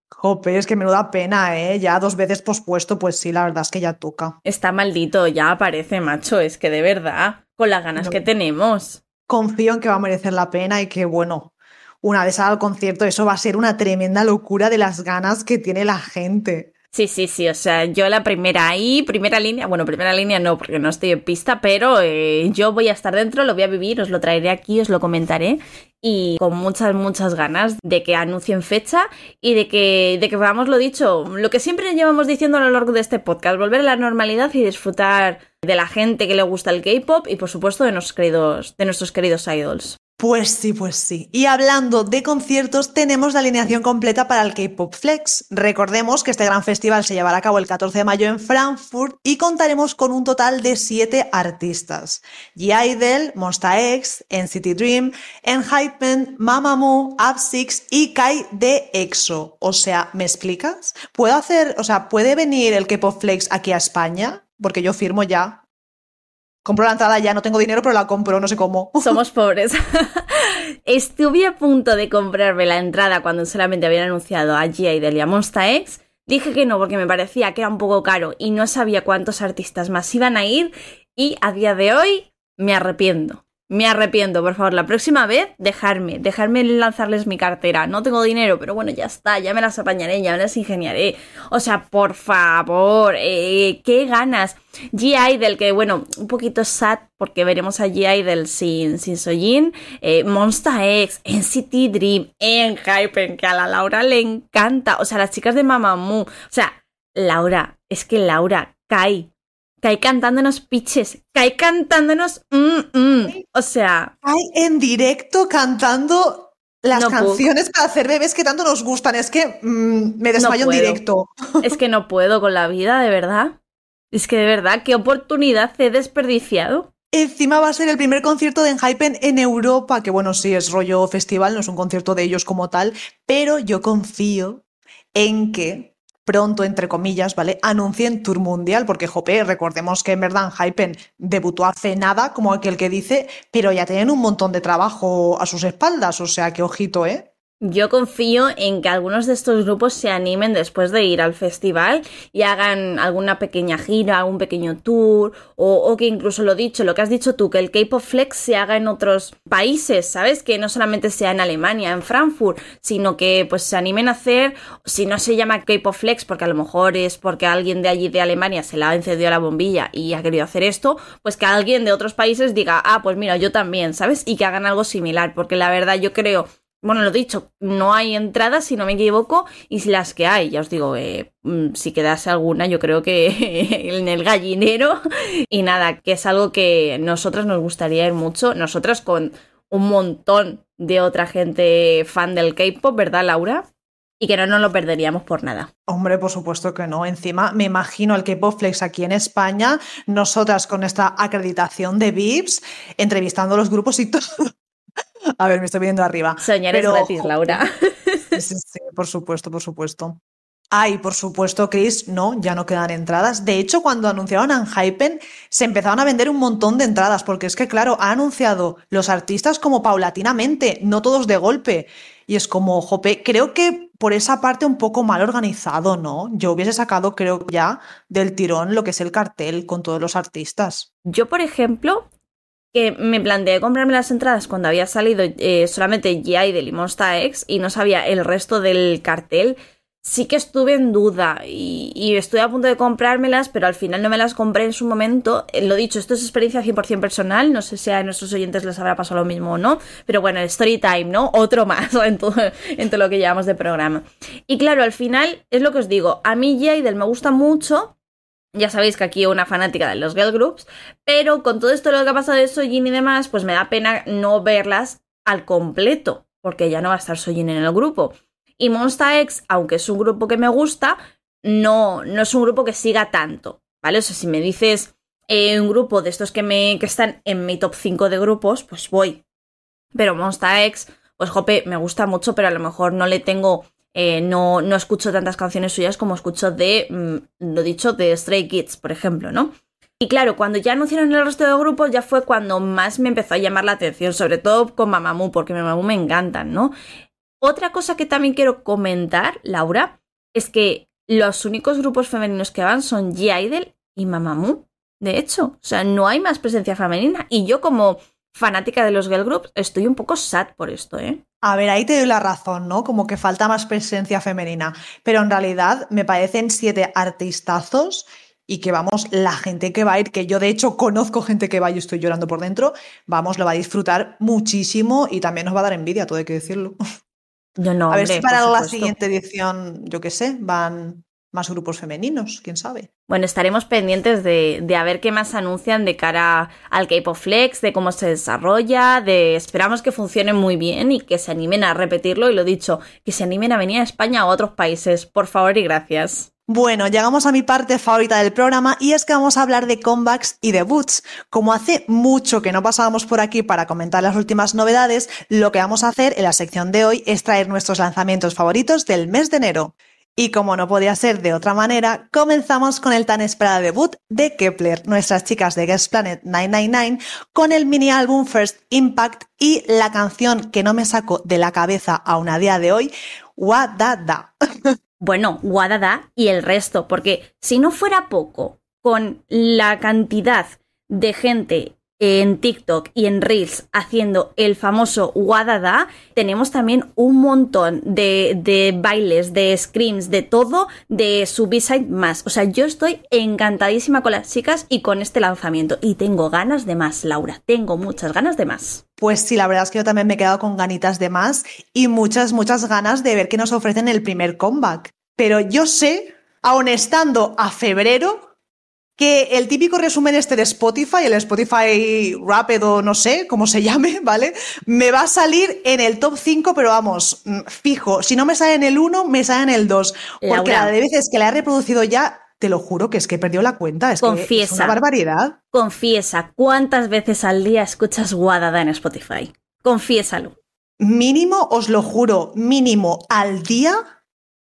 S2: Jope, es que me da pena, ¿eh? Ya dos veces pospuesto, pues sí, la verdad es que ya toca.
S1: Está maldito, ya aparece, macho, es que de verdad, con las ganas que tenemos.
S2: Confío en que va a merecer la pena y que, bueno, una vez al concierto, eso va a ser una tremenda locura de las ganas que tiene la gente.
S1: Sí, sí, sí, o sea, yo la primera ahí, primera línea, bueno, primera línea no, porque no estoy en pista, pero eh, yo voy a estar dentro, lo voy a vivir, os lo traeré aquí, os lo comentaré y con muchas, muchas ganas de que anuncien fecha y de que, de que veamos lo dicho, lo que siempre llevamos diciendo a lo largo de este podcast, volver a la normalidad y disfrutar de la gente que le gusta el K-pop y por supuesto de nuestros queridos, de nuestros queridos idols.
S2: Pues sí, pues sí. Y hablando de conciertos, tenemos la alineación completa para el K-Pop Flex. Recordemos que este gran festival se llevará a cabo el 14 de mayo en Frankfurt y contaremos con un total de siete artistas. G-Idol, Monsta X, NCT Dream, Enhypen, Mamamoo, Up6 y Kai de EXO. O sea, ¿me explicas? ¿Puedo hacer, o sea, puede venir el K-Pop Flex aquí a España? Porque yo firmo ya compro la entrada ya, no tengo dinero, pero la compro, no sé cómo.
S1: Somos pobres. Estuve a punto de comprarme la entrada cuando solamente habían anunciado a Gia y Delia Monsta X. Dije que no porque me parecía que era un poco caro y no sabía cuántos artistas más iban a ir y a día de hoy me arrepiento. Me arrepiento, por favor, la próxima vez dejarme, dejarme lanzarles mi cartera. No tengo dinero, pero bueno, ya está, ya me las apañaré, ya me las ingeniaré. O sea, por favor, eh, qué ganas. G-Idol, que bueno, un poquito sad porque veremos a G-Idol sin, sin Sojin. Eh, Monster X, NCT Dream, en Hypen, que a la Laura le encanta. O sea, las chicas de Mamamoo. O sea, Laura, es que Laura cae Kai cantándonos pitches, Kai cantándonos mm, mm. O sea.
S2: Kai en directo cantando las canciones para hacer bebés que tanto nos gustan. Es que mm, me desmayo en directo.
S1: Es que no puedo con la vida, de verdad. Es que de verdad, qué oportunidad he desperdiciado.
S2: Encima va a ser el primer concierto de Enhypen en Europa, que bueno, sí es rollo festival, no es un concierto de ellos como tal, pero yo confío en que pronto, entre comillas, ¿vale? Anuncien Tour Mundial, porque, jope, recordemos que en verdad Hypen debutó hace nada, como aquel que dice, pero ya tienen un montón de trabajo a sus espaldas, o sea, que ojito, ¿eh?
S1: Yo confío en que algunos de estos grupos se animen después de ir al festival y hagan alguna pequeña gira, un pequeño tour, o, que incluso lo dicho, lo que has dicho tú, que el K-Pop Flex se haga en otros países, ¿sabes? Que no solamente sea en Alemania, en Frankfurt, sino que pues se animen a hacer, si no se llama K-Pop Flex, porque a lo mejor es porque alguien de allí de Alemania se le ha encendido la bombilla y ha querido hacer esto, pues que alguien de otros países diga, ah, pues mira, yo también, ¿sabes? Y que hagan algo similar, porque la verdad yo creo bueno, lo dicho, no hay entradas, si no me equivoco, y las que hay, ya os digo, eh, mm, si quedase alguna, yo creo que en el gallinero. Y nada, que es algo que nosotras nos gustaría ir mucho, nosotras con un montón de otra gente fan del K-pop, ¿verdad, Laura? Y que no nos lo perderíamos por nada.
S2: Hombre, por supuesto que no. Encima, me imagino el K-Pop Flex aquí en España, nosotras con esta acreditación de VIPs, entrevistando a los grupos y todo. A ver, me estoy viendo arriba.
S1: Soñar es gratis, Laura.
S2: Sí, sí, por supuesto, por supuesto. Ay, por supuesto, Chris, no, ya no quedan entradas. De hecho, cuando anunciaron a Hypen, se empezaron a vender un montón de entradas, porque es que, claro, ha anunciado los artistas como paulatinamente, no todos de golpe. Y es como, jope, creo que por esa parte un poco mal organizado, ¿no? Yo hubiese sacado, creo ya, del tirón lo que es el cartel con todos los artistas.
S1: Yo, por ejemplo, que me planteé comprarme las entradas cuando había salido eh, solamente G.I. de Limonsta X y no sabía el resto del cartel, sí que estuve en duda y, estuve a punto de comprármelas, pero al final no me las compré en su momento. Eh, lo dicho, esto es experiencia 100% personal, no sé si a nuestros oyentes les habrá pasado lo mismo o no, pero bueno, story time, ¿no? Otro más en todo, lo que llevamos de programa. Y claro, al final es lo que os digo, a mí G.I. me gusta mucho, ya sabéis que aquí una fanática de los girl groups, pero con todo esto lo que ha pasado de Sojin y demás, pues me da pena no verlas al completo, porque ya no va a estar Sojin en el grupo. Y Monsta X, aunque es un grupo que me gusta, no, no es un grupo que siga tanto, ¿vale? O sea, si me dices eh, un grupo de estos que, me, que están en mi top 5 de grupos, pues voy. Pero Monsta X, pues jope, me gusta mucho, pero a lo mejor no le tengo eh, no, no escucho tantas canciones suyas como escucho de, mm, lo dicho, de Stray Kids, por ejemplo, ¿no? Y claro, cuando ya anunciaron el resto de grupos, ya fue cuando más me empezó a llamar la atención, sobre todo con Mamamoo, porque Mamamoo me encantan, ¿no? Otra cosa que también quiero comentar, Laura, es que los únicos grupos femeninos que van son G-Idol y Mamamoo. De hecho, o sea, no hay más presencia femenina. Y yo como fanática de los girl groups, estoy un poco sad por esto, ¿eh?
S2: A ver, ahí te doy la razón, ¿no? Como que falta más presencia femenina. Pero en realidad me parecen siete artistazos y que vamos, la gente que va a ir, que yo de hecho conozco gente que va y estoy llorando por dentro, vamos, lo va a disfrutar muchísimo y también nos va a dar envidia, todo hay que decirlo.
S1: Yo no,
S2: a ver
S1: hombre,
S2: si para la siguiente edición, yo qué sé, van más grupos femeninos, quién sabe.
S1: Bueno, estaremos pendientes de, de a ver qué más anuncian de cara al K-Pop Flex, de cómo se desarrolla, de esperamos que funcione muy bien y que se animen a repetirlo y lo dicho, que se animen a venir a España o a otros países, por favor y gracias.
S2: Bueno, llegamos a mi parte favorita del programa y es que vamos a hablar de comebacks y debuts. Como hace mucho que no pasábamos por aquí para comentar las últimas novedades, lo que vamos a hacer en la sección de hoy es traer nuestros lanzamientos favoritos del mes de enero. Y como no podía ser de otra manera, comenzamos con el tan esperado debut de Kepler, nuestras chicas de Guest Planet 999, con el mini álbum First Impact y la canción que no me saco de la cabeza aún a día de hoy, What Da Da.
S1: Bueno, Wadada y el resto, porque si no fuera poco, con la cantidad de gente en TikTok y en Reels haciendo el famoso Wadada, tenemos también un montón de, bailes, de screams, de todo, de su B-side más. O sea, yo estoy encantadísima con las chicas y con este lanzamiento. Y tengo ganas de más, Laura. Tengo muchas ganas de más.
S2: Pues sí, la verdad es que yo también me he quedado con ganitas de más y muchas, muchas ganas de ver qué nos ofrecen el primer comeback. Pero yo sé, aun estando a febrero, que el típico resumen este de Spotify, el Spotify Rapid o no sé cómo se llame, ¿vale? Me va a salir en el top 5, pero vamos, mm, fijo. Si no me sale en el 1, me sale en el 2. Porque
S1: Laura.
S2: la de veces que la he reproducido ya, te lo juro que es que he perdido la cuenta. Es que es
S1: Confiesa.
S2: una barbaridad.
S1: Confiesa, ¿cuántas veces al día escuchas Wadada en Spotify? Confiésalo.
S2: Mínimo, os lo juro, mínimo al día,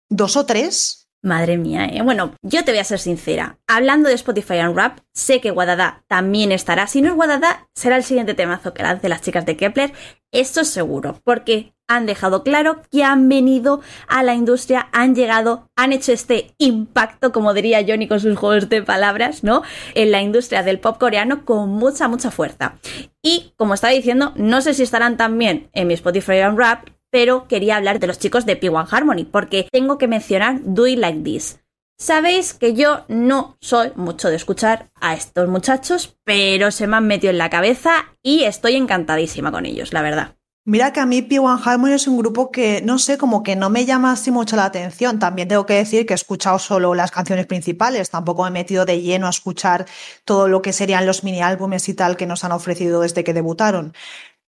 S2: dos o tres.
S1: Madre mía, ¿eh? Bueno, yo te voy a ser sincera. Hablando de Spotify and Rap, sé que Wadada también estará. Si no es Wadada, será el siguiente temazo que lance las chicas de Kepler. Esto es seguro, porque han dejado claro que han venido a la industria, han llegado, han hecho este impacto, como diría Johnny con sus juegos de palabras, ¿no? En la industria del pop coreano con mucha, mucha fuerza. Y, como estaba diciendo, no sé si estarán también en mi Spotify and Rap, pero quería hablar de los chicos de P1 Harmony, porque tengo que mencionar Do It Like This. Sabéis que yo no soy mucho de escuchar a estos muchachos, pero se me han metido en la cabeza y estoy encantadísima con ellos, la verdad.
S2: Mira que a mí P1 Harmony es un grupo que, no sé, como que no me llama así mucho la atención. También tengo que decir que he escuchado solo las canciones principales, tampoco me he metido de lleno a escuchar todo lo que serían los mini álbumes y tal que nos han ofrecido desde que debutaron.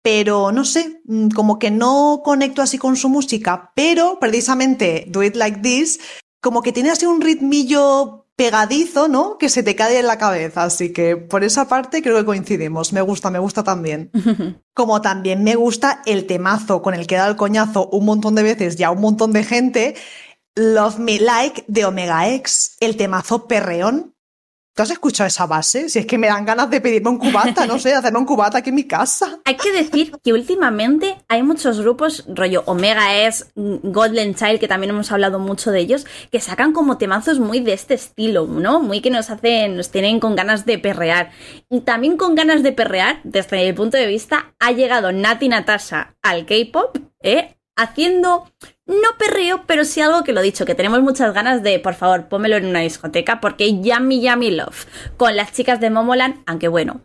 S2: Pero no sé, mm, como que no conecto así con su música, pero precisamente Do It Like This, como que tiene así un ritmillo pegadizo, ¿no? Que se te cae en la cabeza. Así que por esa parte creo que coincidimos. Me gusta, me gusta también. Como también me gusta el temazo con el que da el coñazo un montón de veces y a un montón de gente. Love Me Like de Omega X, el temazo perreón. ¿Tú has escuchado esa base? Si es que me dan ganas de pedirme un cubata, no sé, hacerme un cubata aquí en mi casa.
S1: Hay que decir que últimamente hay muchos grupos, rollo Omega S, Golden Child, que también hemos hablado mucho de ellos, que sacan como temazos muy de este estilo, ¿no? Muy que nos hacen, nos tienen con ganas de perrear. Y también con ganas de perrear, desde mi punto de vista, ha llegado Nati Natasha al K-pop, ¿eh? Haciendo no perreo, pero sí algo que lo he dicho, que tenemos muchas ganas de, por favor, pómelo en una discoteca, porque Yummy Yummy Love con las chicas de Momoland, aunque bueno,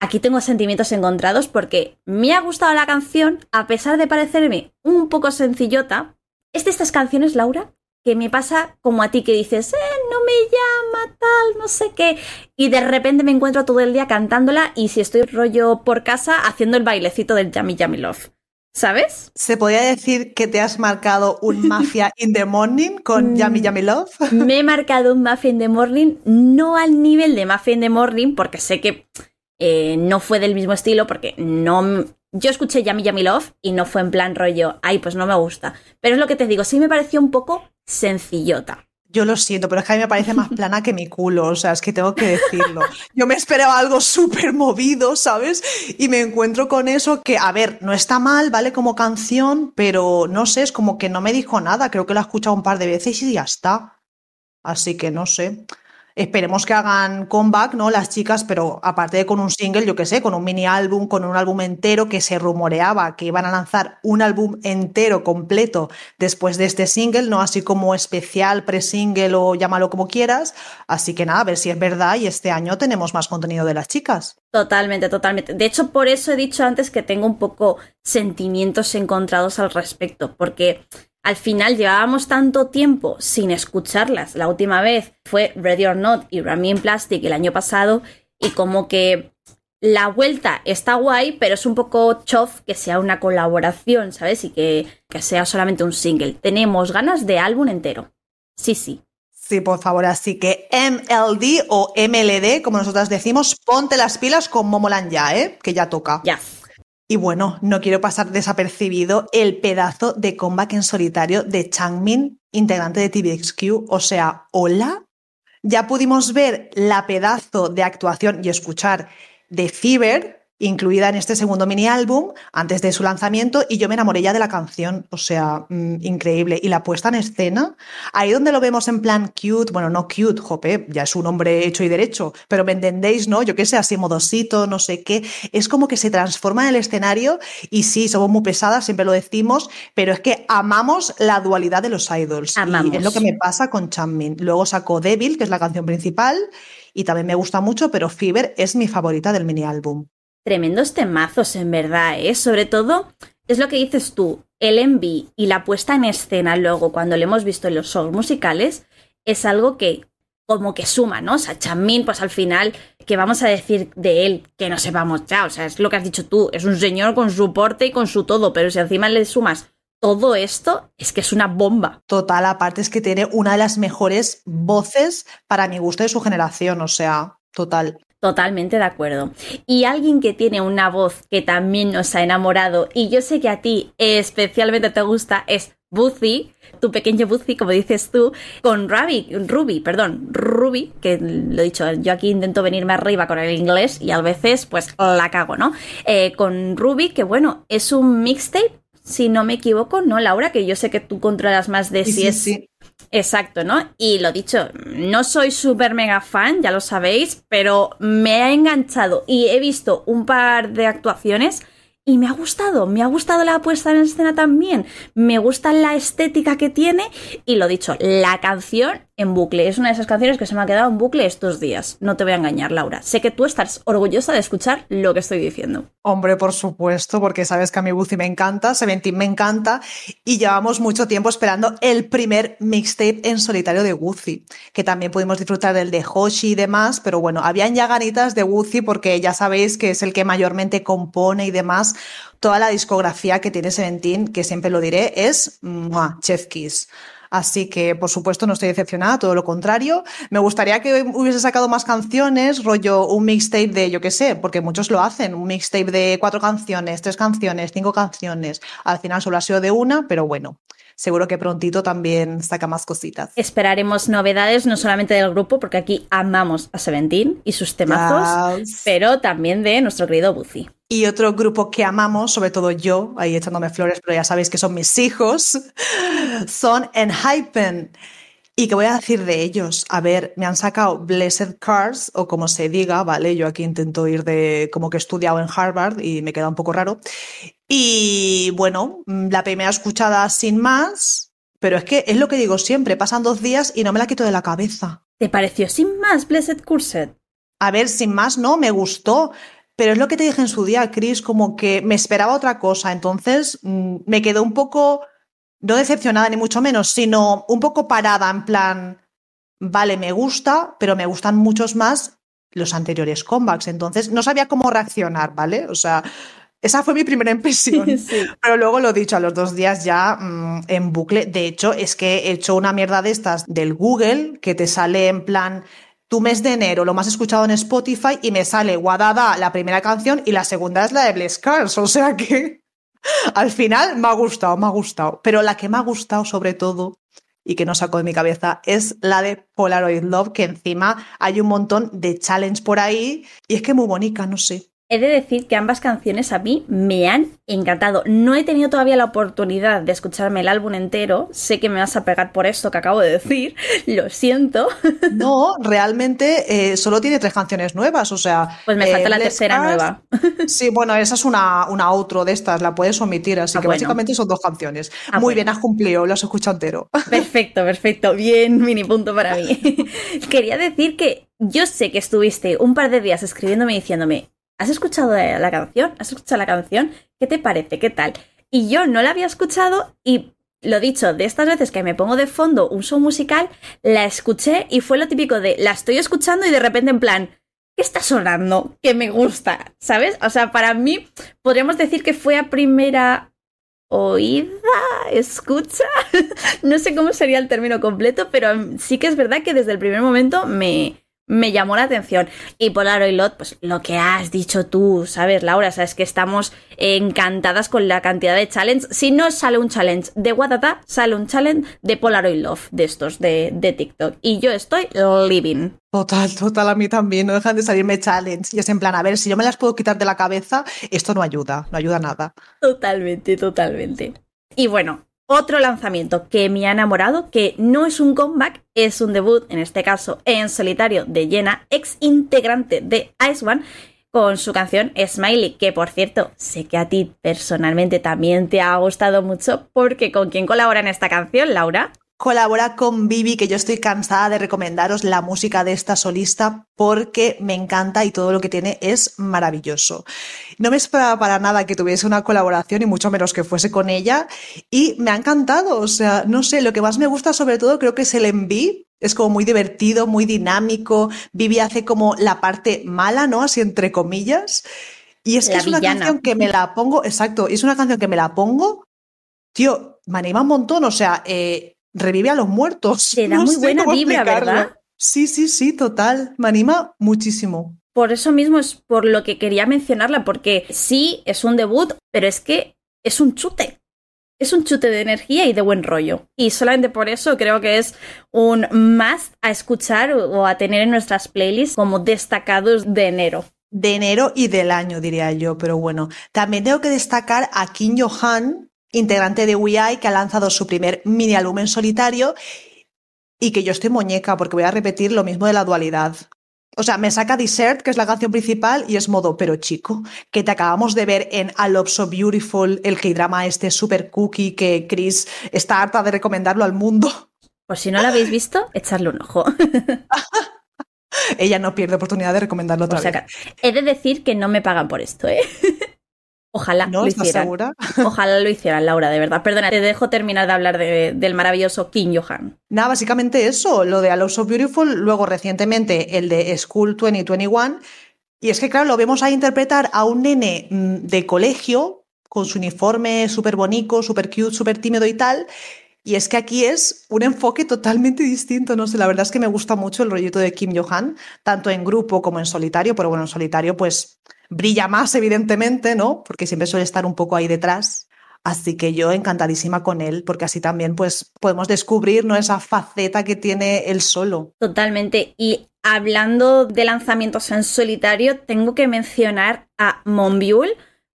S1: aquí tengo sentimientos encontrados porque me ha gustado la canción, a pesar de parecerme un poco sencillota. Es de estas canciones, Laura, que me pasa como a ti que dices, eh, no me llama tal, no sé qué, y de repente me encuentro todo el día cantándola y si estoy rollo por casa haciendo el bailecito del Yummy Yummy Love. ¿Sabes?
S2: ¿Se podría decir que te has marcado un Mafia in the Morning con Yummy Yummy Love?
S1: Me he marcado un Muffin the Morning, no al nivel de Muffin the Morning, porque sé que eh, no fue del mismo estilo, porque no. Yo escuché Yummy Yummy Love y no fue en plan rollo, ay, pues no me gusta. Pero es lo que te digo, sí me pareció un poco sencillota.
S2: Yo lo siento, pero es que a mí me parece más plana que mi culo, o sea, es que tengo que decirlo. Yo me esperaba algo súper movido, ¿sabes? Y me encuentro con eso que, a ver, no está mal, ¿vale? Como canción, pero no sé, es como que no me dijo nada, creo que la he escuchado un par de veces y ya está. Así que no sé. Esperemos que hagan comeback, ¿no? Las chicas, pero aparte de con un single, yo qué sé, con un mini álbum, con un álbum entero que se rumoreaba que iban a lanzar un álbum entero completo después de este single, ¿no? Así como especial, pre-single o llámalo como quieras. Así que nada, a ver si es verdad y este año tenemos más contenido de las chicas.
S1: Totalmente, totalmente. De hecho, por eso he dicho antes que tengo un poco sentimientos encontrados al respecto, porque al final llevábamos tanto tiempo sin escucharlas. La última vez fue Ready or Not y Ramin Plastic el año pasado y como que la vuelta está guay, pero es un poco chof que sea una colaboración, ¿sabes? Y que, que sea solamente un single. Tenemos ganas de álbum entero. Sí, sí.
S2: Sí, por favor, así que MLD o MLD, como nosotras decimos, ponte las pilas con Momoland ya, ¿eh? Que ya toca.
S1: Ya.
S2: Y bueno, no quiero pasar desapercibido el pedazo de comeback en solitario de Changmin, integrante de TVXQ. O sea, hola. Ya pudimos ver la pedazo de actuación y escuchar de Fever, incluida en este segundo mini álbum antes de su lanzamiento y yo me enamoré ya de la canción, o sea, mm, increíble. Y la puesta en escena, ahí donde lo vemos en plan cute, bueno, no cute, jope, ya es un hombre hecho y derecho, pero me entendéis, ¿no? Yo qué sé, así modosito, no sé qué, es como que se transforma en el escenario y sí, somos muy pesadas, siempre lo decimos, pero es que amamos la dualidad de los idols.
S1: Amamos.
S2: Y es lo que me pasa con Chanmin. Luego sacó Devil, que es la canción principal, y también me gusta mucho, pero Fever es mi favorita del mini álbum
S1: tremendos temazos, en verdad, ¿eh? Sobre todo, es lo que dices tú, el envy y la puesta en escena luego, cuando lo hemos visto en los shows musicales, es algo que como que suma, ¿no? O sea, Chamin, pues al final, ¿qué vamos a decir de él? Que no sepamos ya, o sea, es lo que has dicho tú, es un señor con su porte y con su todo, pero si encima le sumas todo esto, es que es una bomba.
S2: Total, aparte es que tiene una de las mejores voces para mi gusto de su generación, o sea, total.
S1: Totalmente de acuerdo. Y alguien que tiene una voz que también nos ha enamorado, y yo sé que a ti especialmente te gusta, es Buzzy, tu pequeño Buzzy, como dices tú, con Ruby, Ruby, perdón, Ruby, que lo he dicho, yo aquí intento venirme arriba con el inglés y a veces pues la cago, ¿no? Eh, con Ruby, que bueno, es un mixtape, si no me equivoco, ¿no, Laura? Que yo sé que tú controlas más de si es Exacto, ¿no? Y lo dicho, no soy súper mega fan, ya lo sabéis, pero me ha enganchado y he visto un par de actuaciones y me ha gustado, me ha gustado la puesta en escena también, me gusta la estética que tiene y lo dicho, la canción en bucle. Es una de esas canciones que se me ha quedado en bucle estos días. No te voy a engañar, Laura. Sé que tú estás orgullosa de escuchar lo que estoy diciendo.
S2: Hombre, por supuesto, porque sabes que a mi Buzi me encanta, Seventeen me encanta y llevamos mucho tiempo esperando el primer mixtape en solitario de Wuzi, que también pudimos disfrutar del de Hoshi y demás, pero bueno, habían ya ganitas de Wuzi porque ya sabéis que es el que mayormente compone y demás. Toda la discografía que tiene Seventeen, que siempre lo diré, es Chef Kiss. Así que, por supuesto, no estoy decepcionada, todo lo contrario. Me gustaría que hubiese sacado más canciones, rollo un mixtape de, yo qué sé, porque muchos lo hacen, un mixtape de cuatro canciones, tres canciones, cinco canciones. Al final solo ha sido de una, pero bueno, seguro que prontito también saca más cositas.
S1: Esperaremos novedades no solamente del grupo, porque aquí amamos a Seventeen y sus temazos, pero también de nuestro querido Buzi.
S2: Y otro grupo que amamos, sobre todo yo, ahí echándome flores, pero ya sabéis que son mis hijos, son Enhypen. ¿Y qué voy a decir de ellos? A ver, me han sacado Blessed Cars, o como se diga, ¿vale? Yo aquí intento ir de como que he estudiado en Harvard y me queda un poco raro. Y bueno, mm, la primera escuchada sin más, pero es que es lo que digo siempre, pasan dos días y no me la quito de la cabeza.
S1: ¿Te pareció sin más Blessed Curset?
S2: A ver, sin más, no, me gustó. Pero es lo que te dije en su día, Chris, como que me esperaba otra cosa. Entonces mm, me quedó un poco, no decepcionada ni mucho menos, sino un poco parada en plan, vale, me gusta, pero me gustan muchos más los anteriores comebacks. Entonces no sabía cómo reaccionar, ¿vale? O sea, esa fue mi primera impresión. Pero luego lo he dicho, a los dos días ya mm, en bucle. De hecho, es que he hecho una mierda de estas del Google que te sale en plan tu mes de enero, lo más escuchado en Spotify y me sale Guadada la primera canción y la segunda es la de Bless Cars. O sea que al final me ha gustado, me ha gustado. Pero la que me ha gustado sobre todo y que no saco de mi cabeza es la de Polaroid Love, que encima hay un montón de challenge por ahí y es que muy bonita, no sé.
S1: He de decir que ambas canciones a mí me han encantado. No he tenido todavía la oportunidad de escucharme el álbum entero. Sé que me vas a pegar por esto que acabo de decir. Lo siento.
S2: No, realmente eh, solo tiene tres canciones nuevas. O sea.
S1: Pues me falta la tercera nueva.
S2: Sí, bueno, esa es una, una outro de estas, la puedes omitir. Así ah, que básicamente son dos canciones. Ah, Muy bien, has cumplido, lo has escuchado entero.
S1: Perfecto, perfecto. Bien, mini punto para mí. Quería decir que yo sé que estuviste un par de días escribiéndome diciéndome, ¿has escuchado la canción? ¿Has escuchado la canción? ¿Qué te parece? ¿Qué tal? Y yo no la había escuchado y lo dicho, de estas veces que me pongo de fondo un show musical, la escuché y fue lo típico de la estoy escuchando y de repente en plan, ¿qué está sonando? Que me gusta, ¿sabes? O sea, para mí podríamos decir que fue a primera oída, escucha, no sé cómo sería el término completo, pero sí que es verdad que desde el primer momento me, me llamó la atención. Y Polaroid Lot, pues lo que has dicho tú, ¿sabes, Laura? Sabes que estamos encantadas con la cantidad de challenge. Si no sale un challenge de Watata, sale un challenge de Polaroid Love, de estos, de, de TikTok. Y yo estoy living.
S2: Total, total, a mí también. No dejan de salirme challenge. Y es en plan, a ver, si yo me las puedo quitar de la cabeza, esto no ayuda, no ayuda nada.
S1: Totalmente, totalmente. Y bueno, otro lanzamiento que me ha enamorado, que no es un comeback, es un debut, en este caso en solitario de Jenna, ex integrante de Ice One, con su canción Smiley, que por cierto, sé que a ti personalmente también te ha gustado mucho, porque ¿con quién colabora en esta canción, Laura?
S2: Colabora con Vivi, que yo estoy cansada de recomendaros la música de esta solista porque me encanta y todo lo que tiene es maravilloso. No me esperaba para nada que tuviese una colaboración y mucho menos que fuese con ella y me ha encantado, o sea, no sé, lo que más me gusta sobre todo creo que es el enví, es como muy divertido, muy dinámico, Vivi hace como la parte mala, ¿no? Así entre comillas. Y es que es una canción que me la pongo, exacto, es una canción que me la pongo, tío, me anima un montón, o sea, eh, revive a los muertos.
S1: Te da muy buena vibra, ¿verdad?
S2: Sí, sí, sí, total. Me anima muchísimo.
S1: Por eso mismo es por lo que quería mencionarla, porque sí, es un debut, pero es que es un chute. Es un chute de energía y de buen rollo. Y solamente por eso creo que es un más a escuchar o a tener en nuestras playlists como destacados de enero
S2: de enero y del año, diría yo, pero bueno. También tengo que destacar a Kim Johan, integrante de WeI, que ha lanzado su primer mini álbum en solitario y que yo estoy muñeca porque voy a repetir lo mismo de la dualidad. O sea, me saca Dessert, que es la canción principal, y es modo, pero chico, que te acabamos de ver en A Love So Beautiful, el K-drama este super cookie que Chris está harta de recomendarlo al mundo.
S1: Pues si no lo habéis visto, echarle un ojo.
S2: Ella no pierde oportunidad de recomendarlo otra vez.
S1: He de decir que no me pagan por esto, ¿eh? Ojalá lo hicieran. Ojalá lo hicieran, Laura, de verdad. Perdona, te dejo terminar de hablar del maravilloso King Johan.
S2: Nada, básicamente eso, lo de A So Beautiful, luego recientemente el de School 2021. Y es que, claro, lo vemos a interpretar a un nene mm, de colegio con su uniforme súper bonito, súper cute, súper tímido y tal. Y es que aquí es un enfoque totalmente distinto, no sé, la verdad es que me gusta mucho el rollito de Kim Johan, tanto en grupo como en solitario, pero bueno, en solitario pues brilla más, evidentemente, ¿no? Porque siempre suele estar un poco ahí detrás. Así que yo encantadísima con él, porque así también pues podemos descubrir ¿no? esa faceta que tiene él solo.
S1: Totalmente. Y hablando de lanzamientos en solitario, tengo que mencionar a Monbiul,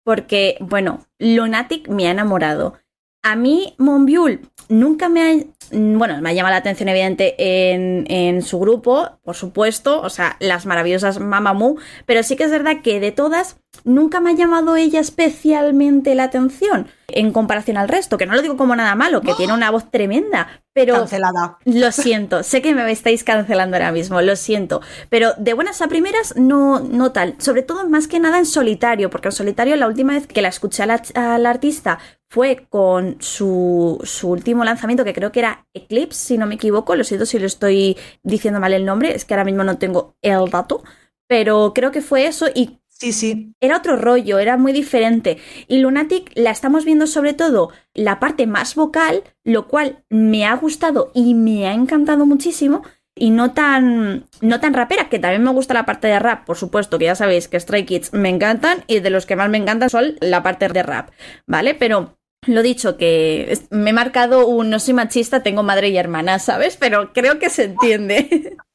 S1: porque, bueno, Lunatic me ha enamorado. A mí, Monbiul nunca me ha. Bueno, me ha llamado la atención, evidente, en, en, su grupo, por supuesto, o sea, las maravillosas Mamamoo, pero sí que es verdad que de todas, nunca me ha llamado ella especialmente la atención en comparación al resto, que no lo digo como nada malo, que tiene una voz tremenda, pero.
S2: Cancelada.
S1: Lo siento, sé que me estáis cancelando ahora mismo, lo siento, pero de buenas a primeras, no, no tal. Sobre todo, más que nada en solitario, porque en solitario, la última vez que la escuché a la artista fue con su, último lanzamiento, que creo que era Eclipse, si no me equivoco. Lo siento si lo estoy diciendo mal el nombre, es que ahora mismo no tengo el dato. Pero creo que fue eso y
S2: Sí, sí.
S1: Era otro rollo, era muy diferente. Y Lunatic la estamos viendo sobre todo la parte más vocal, lo cual me ha gustado y me ha encantado muchísimo. Y no tan, no tan rapera, que también me gusta la parte de rap, por supuesto, que ya sabéis que Stray Kids me encantan y de los que más me encantan son la parte de rap, ¿vale? Pero lo dicho, que me he marcado un no soy machista, tengo madre y hermana, ¿sabes? Pero creo que se entiende.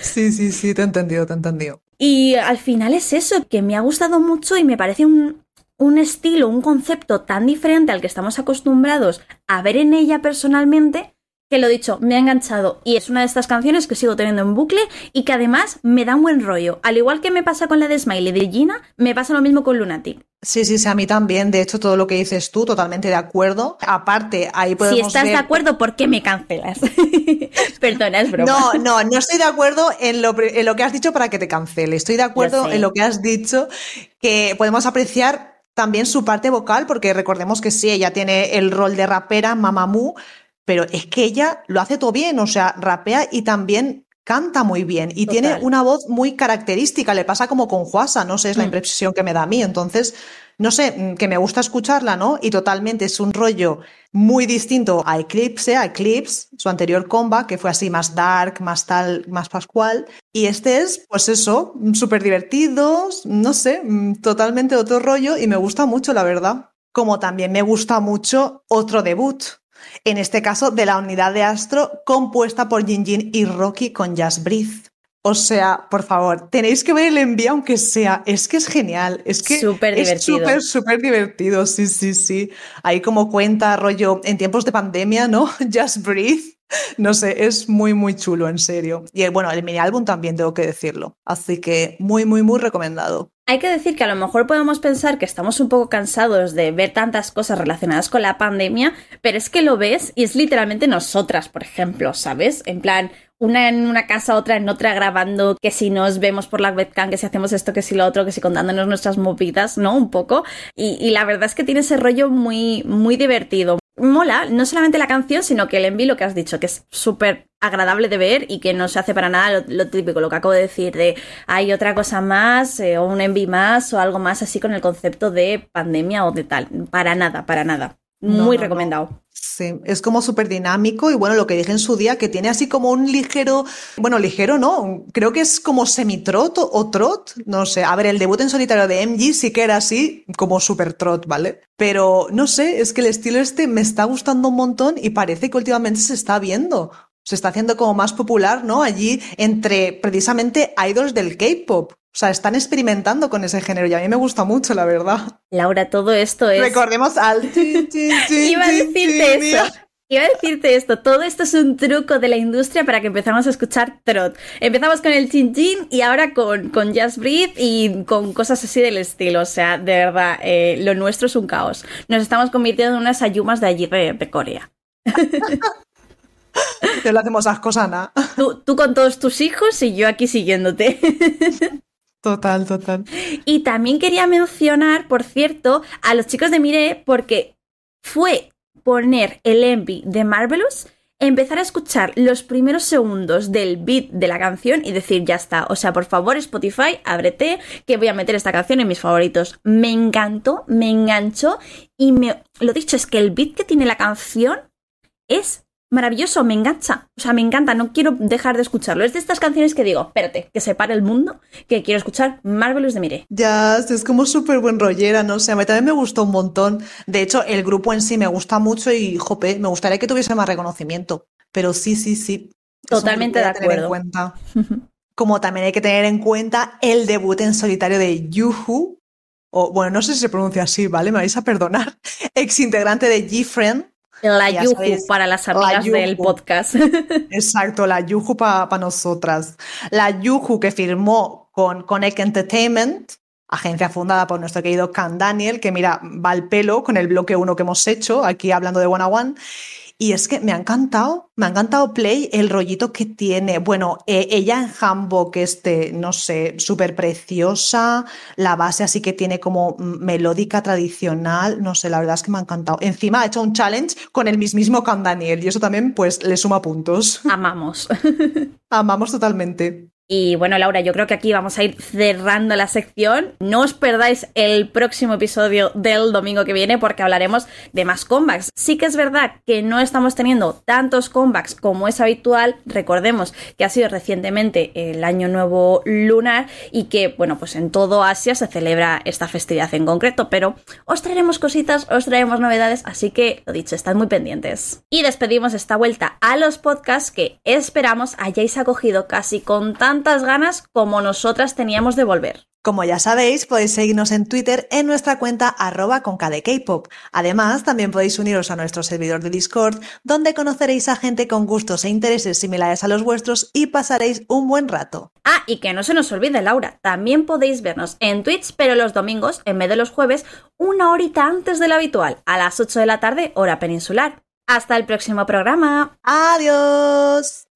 S2: Sí, sí, sí, te he entendido, te he entendido.
S1: Y al final es eso, que me ha gustado mucho y me parece un, un estilo, un concepto tan diferente al que estamos acostumbrados a ver en ella personalmente, que lo dicho, me ha enganchado y es una de estas canciones que sigo teniendo en bucle y que además me da un buen rollo. Al igual que me pasa con la de Smiley de Gina, me pasa lo mismo con Lunatic.
S2: Sí, sí, sí, a mí también. De hecho, todo lo que dices tú, totalmente de acuerdo. Aparte, ahí podemos
S1: Si estás
S2: ver-
S1: de acuerdo, ¿por qué me cancelas? Perdona, es broma.
S2: No, no, no estoy de acuerdo en lo, en lo que has dicho para que te cancele. Estoy de acuerdo en lo que has dicho, que podemos apreciar también su parte vocal, porque recordemos que sí, ella tiene el rol de rapera, Mamamoo, pero es que ella lo hace todo bien, o sea, rapea y también canta muy bien y
S1: Total.
S2: tiene una voz muy característica, le pasa como con Juasa, no sé, es la
S1: Mm.
S2: impresión que me da a mí, entonces, no sé, mm, que me gusta escucharla, ¿no? Y totalmente es un rollo muy distinto a Eclipse, a Eclipse, su anterior comba, que fue así más dark, más tal, más pascual, y este es, pues eso, súper divertido, no sé, mm, totalmente otro rollo y me gusta mucho, la verdad. Como también me gusta mucho otro debut, en este caso de la unidad de Astro, compuesta por Jin Jin y Rocky con Just Breathe. O sea, por favor, tenéis que ver el envío aunque sea, es que es genial, es que
S1: Súper
S2: es súper, súper divertido, sí, sí, sí. Ahí como cuenta rollo en tiempos de pandemia, ¿no? Just Breathe. No sé, es muy, muy chulo, en serio. Y eh, bueno, el mini álbum también tengo que decirlo. Así que muy, muy, muy recomendado.
S1: Hay que decir que a lo mejor podemos pensar que estamos un poco cansados de ver tantas cosas relacionadas con la pandemia, pero es que lo ves y es literalmente nosotras, por ejemplo, ¿sabes? En plan, una en una casa, otra en otra grabando, que si nos vemos por la webcam, que si hacemos esto, que si lo otro, que si contándonos nuestras movidas, ¿no? Un poco. Y, y la verdad es que tiene ese rollo muy, muy divertido. Mola, no solamente la canción, sino que el envío, lo que has dicho, que es súper agradable de ver y que no se hace para nada lo, lo típico, lo que acabo de decir, de hay otra cosa más, eh, o un enví más, o algo más así con el concepto de pandemia o de tal. Para nada, para nada.
S2: No,
S1: Muy
S2: no, no. Sí, es como súper dinámico y bueno, lo que dije en su día, que tiene así como un ligero, bueno, ligero no, creo que es como semi-trot o trot, no sé. A ver, el debut en solitario de MG sí que era así, como súper trot, ¿vale? Pero no sé, es que el estilo este me está gustando un montón y parece que últimamente se está viendo. Se está haciendo como más popular, ¿no? Allí entre precisamente idols del K-pop. O sea, están experimentando con ese género y a mí me gusta mucho, la verdad.
S1: Laura, todo esto es...
S2: Recordemos al...
S1: Iba a decirte eso. Iba a decirte esto, todo esto es un truco de la industria para que empezamos a escuchar trot. Empezamos con el chin chin y ahora con, con Just Breathe y con cosas así del estilo. O sea, de verdad, eh, lo nuestro es un caos. Nos estamos convirtiendo en unas ayumas de allí de, de Corea.
S2: Te lo hacemos ascos, Ana.
S1: Tú, tú con todos tus hijos y yo aquí siguiéndote.
S2: Total, total.
S1: Y también quería mencionar, por cierto, a los chicos de Mire porque fue poner el envy de Marvelous, empezar a escuchar los primeros segundos del beat de la canción y decir ya está. O sea, por favor, Spotify, ábrete, que voy a meter esta canción en mis favoritos. Me encantó, me enganchó y me. Lo dicho es que el beat que tiene la canción es maravilloso, me engancha. O sea, me encanta, no quiero dejar de escucharlo. Es de estas canciones que digo, espérate, que se pare el mundo, que quiero escuchar Marvelous de Mire.
S2: Ya, es como súper buen rollera, no sé, a mí también me gustó un montón. De hecho, el grupo en sí me gusta mucho y, jope, me gustaría que tuviese más reconocimiento. Pero sí, sí, sí.
S1: Totalmente de
S2: a tener en
S1: acuerdo.
S2: cuenta. Como también hay que tener en cuenta el debut en solitario de Yuhu, o bueno, no sé si se pronuncia así, ¿vale? Me vais a perdonar. Ex integrante de G-Friend.
S1: La Yuju
S2: sabéis,
S1: para las
S2: la
S1: amigas del
S2: Yuju.
S1: podcast.
S2: Exacto, la Yuhu para nosotras. La Yuhu que firmó con Connect Entertainment, agencia fundada por nuestro querido Can Daniel, que mira, va al pelo con el bloque 1 que hemos hecho, aquí hablando de One a One. Y es que me ha encantado, me ha encantado Play el rollito que tiene. Bueno, eh, ella en Hanbok, este, no sé, súper preciosa, la base así que tiene como mm, melódica tradicional, no sé, la verdad es que me ha encantado. Encima ha hecho un challenge con el mismísimo Can Daniel y eso también pues le suma puntos.
S1: Amamos.
S2: Amamos totalmente.
S1: Y bueno, Laura, yo creo que aquí vamos a ir cerrando la sección. No os perdáis el próximo episodio del domingo que viene porque hablaremos de más comebacks. Sí que es verdad que no estamos teniendo tantos comebacks como es habitual. Recordemos que ha sido recientemente el año nuevo lunar y que, bueno, pues en todo Asia se celebra esta festividad en concreto, pero os traeremos cositas, os traeremos novedades, así que lo dicho, estad muy pendientes. Y despedimos esta vuelta a los podcasts que esperamos hayáis acogido casi con tanto ganas como nosotras teníamos de volver.
S2: Como ya sabéis, podéis seguirnos en Twitter en nuestra cuenta arroba con Pop. Además, también podéis uniros a nuestro servidor de Discord, donde conoceréis a gente con gustos e intereses similares a los vuestros y pasaréis un buen rato.
S1: Ah, y que no se nos olvide, Laura, también podéis vernos en Twitch, pero los domingos, en vez de los jueves, una horita antes de lo habitual, a las 8 de la tarde, hora peninsular. Hasta el próximo programa.
S2: Adiós.